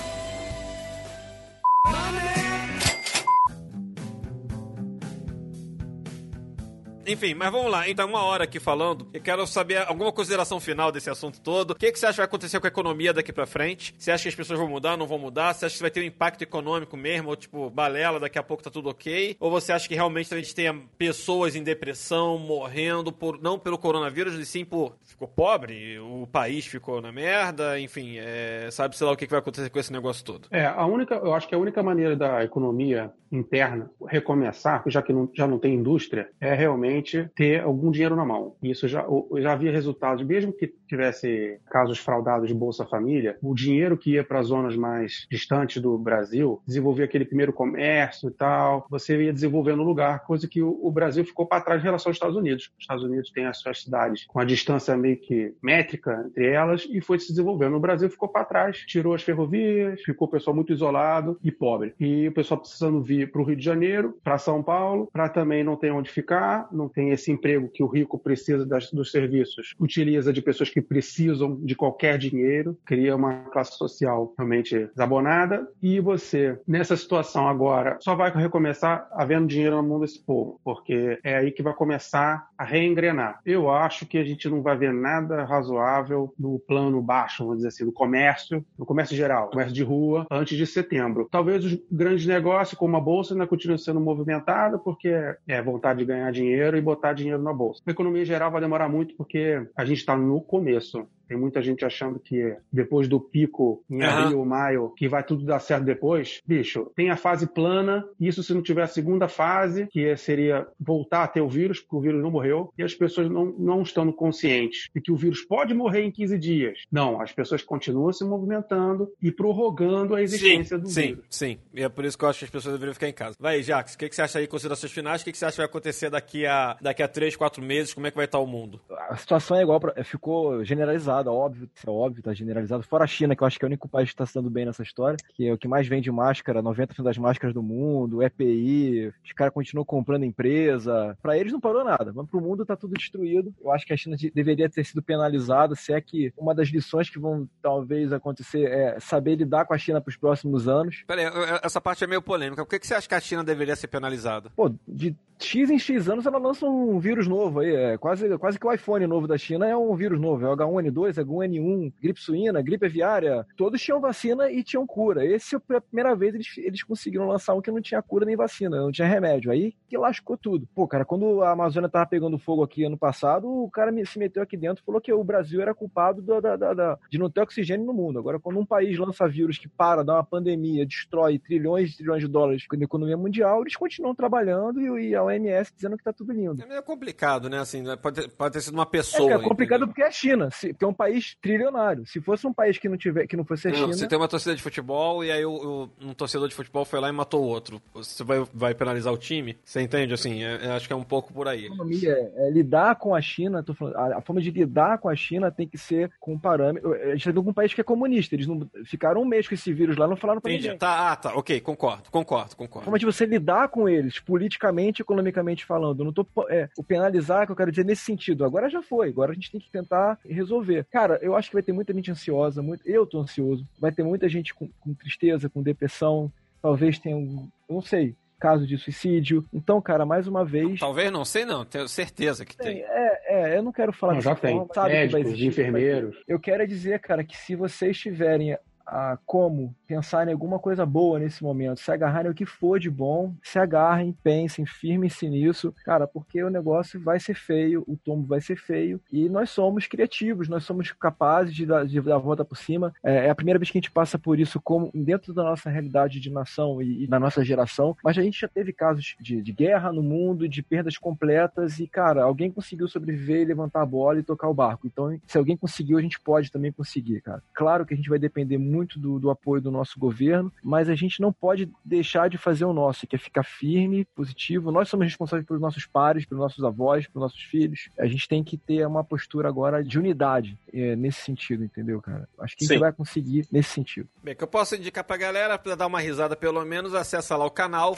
Enfim, mas vamos lá. Então, uma hora aqui falando. Eu quero saber alguma consideração final desse assunto todo. O que, que você acha que vai acontecer com a economia daqui pra frente? Você acha que as pessoas vão mudar, não vão mudar? Você acha que vai ter um impacto econômico mesmo? Ou tipo, balela, daqui a pouco tá tudo ok? Ou você acha que realmente a gente tenha pessoas em depressão, morrendo, por não pelo coronavírus, e sim por ficou pobre, o país ficou na merda, enfim, é, sabe sei lá o que, que vai acontecer com esse negócio todo. É, a única, eu acho que a única maneira da economia interna recomeçar, já que não, já não tem indústria, é realmente ter algum dinheiro na mão. Isso já, já havia resultados, mesmo que tivesse casos fraudados de Bolsa Família, o dinheiro que ia para zonas mais distantes do Brasil, desenvolver aquele primeiro comércio e tal, você ia desenvolver no lugar, coisa que o, o Brasil ficou para trás em relação aos Estados Unidos. Os Estados Unidos têm as suas cidades com a distância meio que métrica entre elas e foi se desenvolvendo. O Brasil ficou para trás, tirou as ferrovias, ficou o pessoal muito isolado e pobre. E o pessoal precisando vir para o Rio de Janeiro, para São Paulo, para também não ter onde ficar, não tem esse emprego que o rico precisa das, dos serviços, utiliza de pessoas que precisam de qualquer dinheiro, cria uma classe social realmente desabonada. E você, nessa situação agora, só vai recomeçar havendo dinheiro na mão desse povo, porque é aí que vai começar a reengrenar. Eu acho que a gente não vai ver nada razoável no plano baixo, vamos dizer assim, do comércio, no comércio geral, comércio de rua, antes de setembro. Talvez os grandes negócios, como a bolsa, ainda continuem sendo movimentados, porque é vontade de ganhar dinheiro e botar dinheiro na bolsa. A economia geral vai demorar muito, porque a gente está no começo. Tem muita gente achando que depois do pico em Aham. abril ou maio, que vai tudo dar certo depois. Bicho, tem a fase plana, isso se não tiver a segunda fase, que seria voltar a ter o vírus, porque o vírus não morreu, e as pessoas não, não estando conscientes de que o vírus pode morrer em 15 dias. Não, as pessoas continuam se movimentando e prorrogando a existência sim, do sim, vírus. sim. E é por isso que eu acho que as pessoas deveriam ficar em casa. Vai, Jax, o que, que você acha aí, considerações finais? O que, que você acha que vai acontecer daqui a, daqui a 3, 4 meses? Como é que vai estar o mundo? A situação é igual, pra, ficou generalizada, óbvio, isso é óbvio, tá generalizado. Fora a China, que eu acho que é o único país que está se dando bem nessa história, que é o que mais vende máscara, 90% das máscaras do mundo, EPI, os caras continuam comprando empresa. Pra eles não parou nada, mas pro mundo tá tudo destruído. Eu acho que a China de- deveria ter sido penalizada, se é que uma das lições que vão talvez acontecer é saber lidar com a China pros próximos anos. Pera aí, eu- eu- essa parte é meio polêmica. Por que, que você acha que a China deveria ser penalizada? Pô, de X em X anos ela lança um vírus novo aí. É quase, quase que o iPhone novo da China é um vírus novo. É o H1N2, H1N1, gripe suína, gripe aviária. Todos tinham vacina e tinham cura. Esse, pela primeira vez, eles, eles conseguiram lançar um que não tinha cura nem vacina, não tinha remédio. Aí que lascou tudo. Pô, cara, quando a Amazônia tava pegando fogo aqui ano passado, o cara me- se meteu aqui dentro e falou que o Brasil era culpado da, da- da- da- de não ter oxigênio no mundo. Agora, quando um país lança vírus que para, dá uma pandemia, destrói trilhões e trilhões de dólares na economia mundial, eles continuam trabalhando e, e a OMS dizendo que tá tudo lindo. É meio complicado, né? Assim, né? pode, ter, pode ter sido uma É, pessoa. que é complicado porque é a China, se- que é um país trilionário. Se fosse um país que não tiver, que não fosse a Não, China, Você tem uma torcida de futebol e aí o, o- um torcedor de futebol foi lá e matou o outro. Você vai, vai penalizar o time? Você entende? Assim, é- é- acho que é um pouco por aí. economia é, é lidar com a China, falando, a, a forma de lidar com a China tem que ser com parâmetro. A gente tá com um país que é comunista, eles não ficaram um mês com esse vírus lá, não falaram pra Entendi. ninguém. Tá, ah, tá, ok, concordo, concordo, A concordo. forma de você lidar com eles, politicamente e economicamente falando. Eu não tô. É, o penalizar, que eu quero dizer nesse sentido. Agora já foi, agora a gente tem que tentar resolver. Cara, eu acho que vai ter muita gente ansiosa, muito, eu tô ansioso. Vai ter muita gente com, com tristeza, com depressão. Talvez tenha um. Eu não sei. caso de suicídio. Então, cara, mais uma vez. Talvez não, sei não, tenho certeza que tem. É, é, eu não quero falar Não, já dessa tem. forma, sabe que vai Médicos, existir, enfermeiros. Eu quero é dizer, cara, que se vocês tiverem a como pensar em alguma coisa boa nesse momento, se agarrarem o que for de bom, se agarrem, pensem, firmem-se nisso, cara, porque o negócio vai ser feio, o tombo vai ser feio e nós somos criativos, nós somos capazes de dar, de dar a volta por cima. É, é a primeira vez que a gente passa por isso como dentro da nossa realidade de nação e, e da nossa geração, mas a gente já teve casos de, de guerra no mundo, de perdas completas e, cara, alguém conseguiu sobreviver e levantar a bola e tocar o barco. Então, se alguém conseguiu, a gente pode também conseguir, cara. Claro que a gente vai depender muito do, do apoio do nosso governo, mas a gente não pode deixar de fazer o nosso, que é ficar firme, positivo. Nós somos responsáveis pelos nossos pares, pelos nossos avós, pelos nossos filhos. A gente tem que ter uma postura agora de unidade é, nesse sentido, entendeu, cara? Acho que a gente vai conseguir nesse sentido. Bem, que eu posso indicar pra galera, pra dar uma risada pelo menos, acessa lá o canal.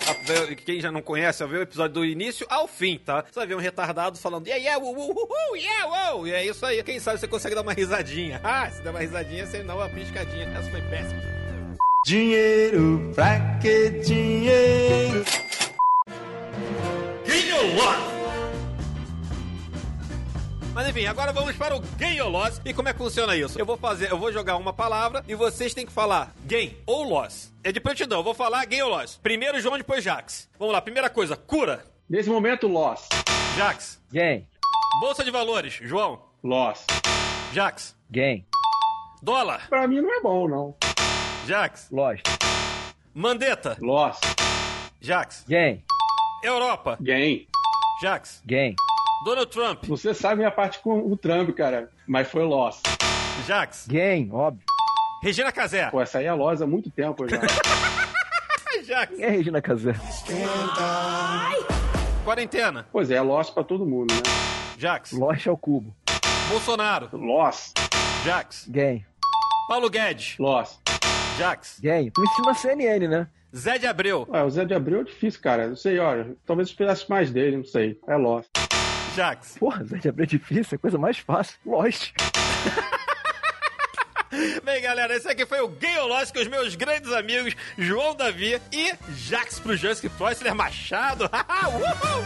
Quem já não conhece, ver o episódio do início ao fim, tá? Você vai ver um retardado falando, yeah, yeah, uh, uh, uh, yeah, wow. E é isso aí. Quem sabe você consegue dar uma risadinha. Ah, se der uma risadinha, você dá uma piscadinha. Essa foi péssima. Dinheiro, pra que dinheiro? Gain or Loss. Mas enfim, agora vamos para o Gain or Loss. E como é que funciona isso? Eu vou fazer, eu vou jogar uma palavra e vocês têm que falar Gain ou Loss. É de prontidão, eu vou falar Gain ou Loss. Primeiro João, depois Jax. Vamos lá, primeira coisa, cura. Nesse momento, loss. Jax. Gain. Bolsa de valores, João. Loss. Jax. Gain. Dólar. Pra mim não é bom, não. Jax. Lost. Mandeta. Loss. Jax. Gain. Europa. Gain. Jax. Gain. Donald Trump. Você sabe minha parte com o Trump, cara. Mas foi loss. Jax. Gain, óbvio. Regina Casé. Pô, essa aí é loss há muito tempo já. Jax. Quem é Regina Casé? Quarentena. pois é, loss pra todo mundo, né? Jax. Lost ao cubo. Bolsonaro. Loss. Jax. Gain. Paulo Guedes. Loss. Jax. Gain. Tu ensina a CNN, né? Zé de Abreu. Ué, o Zé de Abreu é difícil, cara. Não sei, olha. Talvez eu esperasse mais dele, não sei. É loss. Jax. Porra, Zé de Abreu é difícil, é a coisa mais fácil. Lost. Bem, galera, esse aqui foi o Game Lost com os meus grandes amigos João Davi e Jax pro Justin Floysler Machado. Uhul!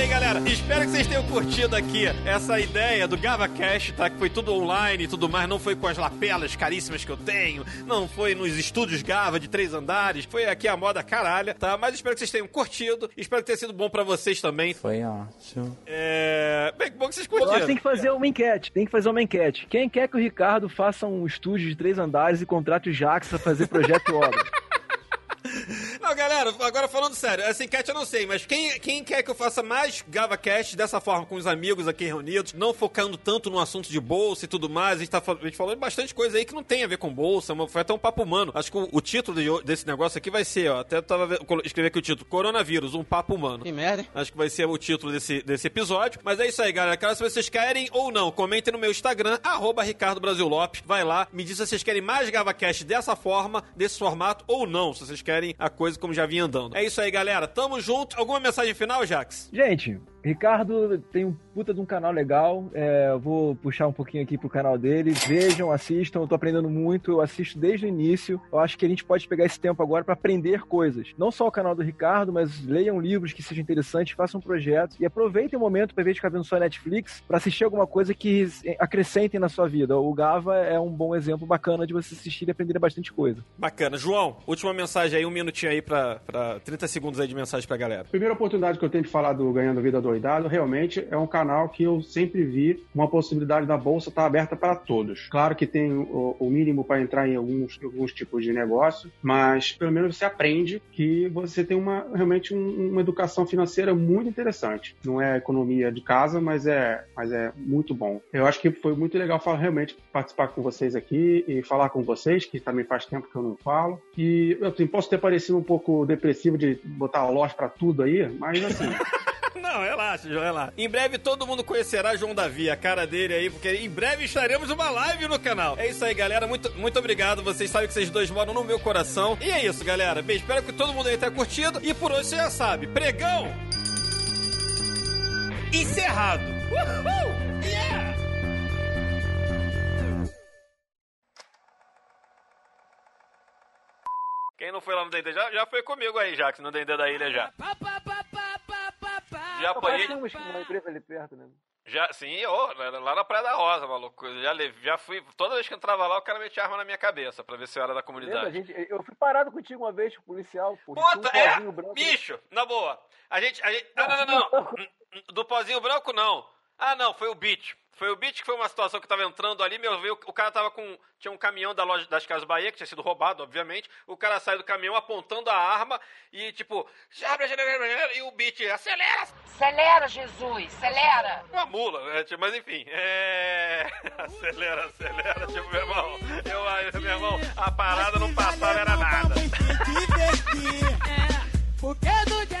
Bem, galera, espero que vocês tenham curtido aqui essa ideia do GavaCast, tá? Que foi tudo online e tudo mais, não foi com as lapelas caríssimas que eu tenho, não foi nos estúdios Gava de três andares, foi aqui a moda caralha, tá? Mas espero que vocês tenham curtido, espero que tenha sido bom pra vocês também. Foi ótimo. É... Bem, que bom que vocês curtiram. que tem que fazer uma enquete. Tem que fazer uma enquete. Quem quer que o Ricardo faça um estúdio de três andares e contrate o Jax pra fazer projeto obra? Não, galera, agora falando sério, essa enquete eu não sei, mas quem, quem quer que eu faça mais GavaCast dessa forma, com os amigos aqui reunidos, não focando tanto no assunto de bolsa e tudo mais, a gente, tá, a gente falou de bastante coisa aí que não tem a ver com bolsa, mas foi até um papo humano. Acho que o, o título de- desse negócio aqui vai ser, ó, até tava escrevi aqui o título, Coronavírus, um papo humano. Que merda, hein? Acho que vai ser o título desse, desse episódio. Mas é isso aí, galera. Saber se vocês querem ou não. Comentem no meu Instagram, arroba Ricardo Brasil Lopes. Vai lá, me diz se vocês querem mais GavaCast dessa forma, desse formato, ou não. Se vocês querem a coisa como já vinha andando. É isso aí, galera. Tamo junto. Alguma mensagem final, Jax? Gente, Ricardo tem um puta de um canal legal. É, eu vou puxar um pouquinho aqui pro canal dele. Vejam, assistam. Eu tô aprendendo muito. Eu assisto desde o início. Eu acho que a gente pode pegar esse tempo agora para aprender coisas. Não só o canal do Ricardo, mas leiam livros que sejam interessantes, façam projetos e aproveitem o momento para ver de ficar vendo só Netflix para assistir alguma coisa que acrescentem na sua vida. O Gava é um bom exemplo bacana de você assistir e aprender bastante coisa. Bacana. João, última mensagem aí, um minutinho aí pra, pra 30 segundos aí de mensagem pra galera. Primeira oportunidade que eu tenho de falar do Ganhando Vida Doidado, realmente é um canal que eu sempre vi uma possibilidade da bolsa estar aberta para todos. Claro que tem o, o mínimo para entrar em alguns, alguns tipos de negócio, mas pelo menos você aprende que você tem uma realmente um- uma educação financeira muito interessante. Não é economia de casa, mas é, mas é muito bom. Eu acho que foi muito legal falar, realmente participar com vocês aqui e falar com vocês, que também faz tempo que eu não falo. E eu assim, posso ter parecido um pouco depressivo de botar loja para tudo aí, mas assim. Não, relaxa, João, relaxa. Em breve todo mundo conhecerá João Davi, a cara dele aí, porque em breve estaremos uma live no canal. É isso aí, galera. Muito, muito obrigado. Vocês sabem que vocês dois moram no meu coração. E é isso, galera. Espero que todo mundo aí tenha curtido. E por hoje você já sabe, pregão encerrado. Uhul! Yeah! não foi lá no Dendê? Já, já foi comigo aí, Jax, no Dendê da ilha já. Já apanhei. Tínhamos uma empresa ali perto, né? Já, sim, ô, lá na Praia da Rosa, maluco. Já, já fui. Toda vez que eu entrava lá, o cara metia arma na minha cabeça pra ver se eu era da Lembra, comunidade. gente? Eu fui parado contigo uma vez, policial. Puta, é! pozinho branco. Bicho, na boa. A gente. A gente não, não, não, não. Do pozinho branco, não. Ah, não, foi o Beat. Foi o Beat que foi uma situação que eu tava entrando ali, meu, viu o cara tava com. Tinha um caminhão da loja das Casas Bahia, que tinha sido roubado, obviamente. O cara sai do caminhão apontando a arma e tipo, e o Beat, acelera! Acelera, Jesus, acelera! Uma mula, é, tipo, mas enfim, é. Acelera, acelera, tipo, meu irmão. Eu, meu irmão, a parada não passava, era nada. É. Porque do dia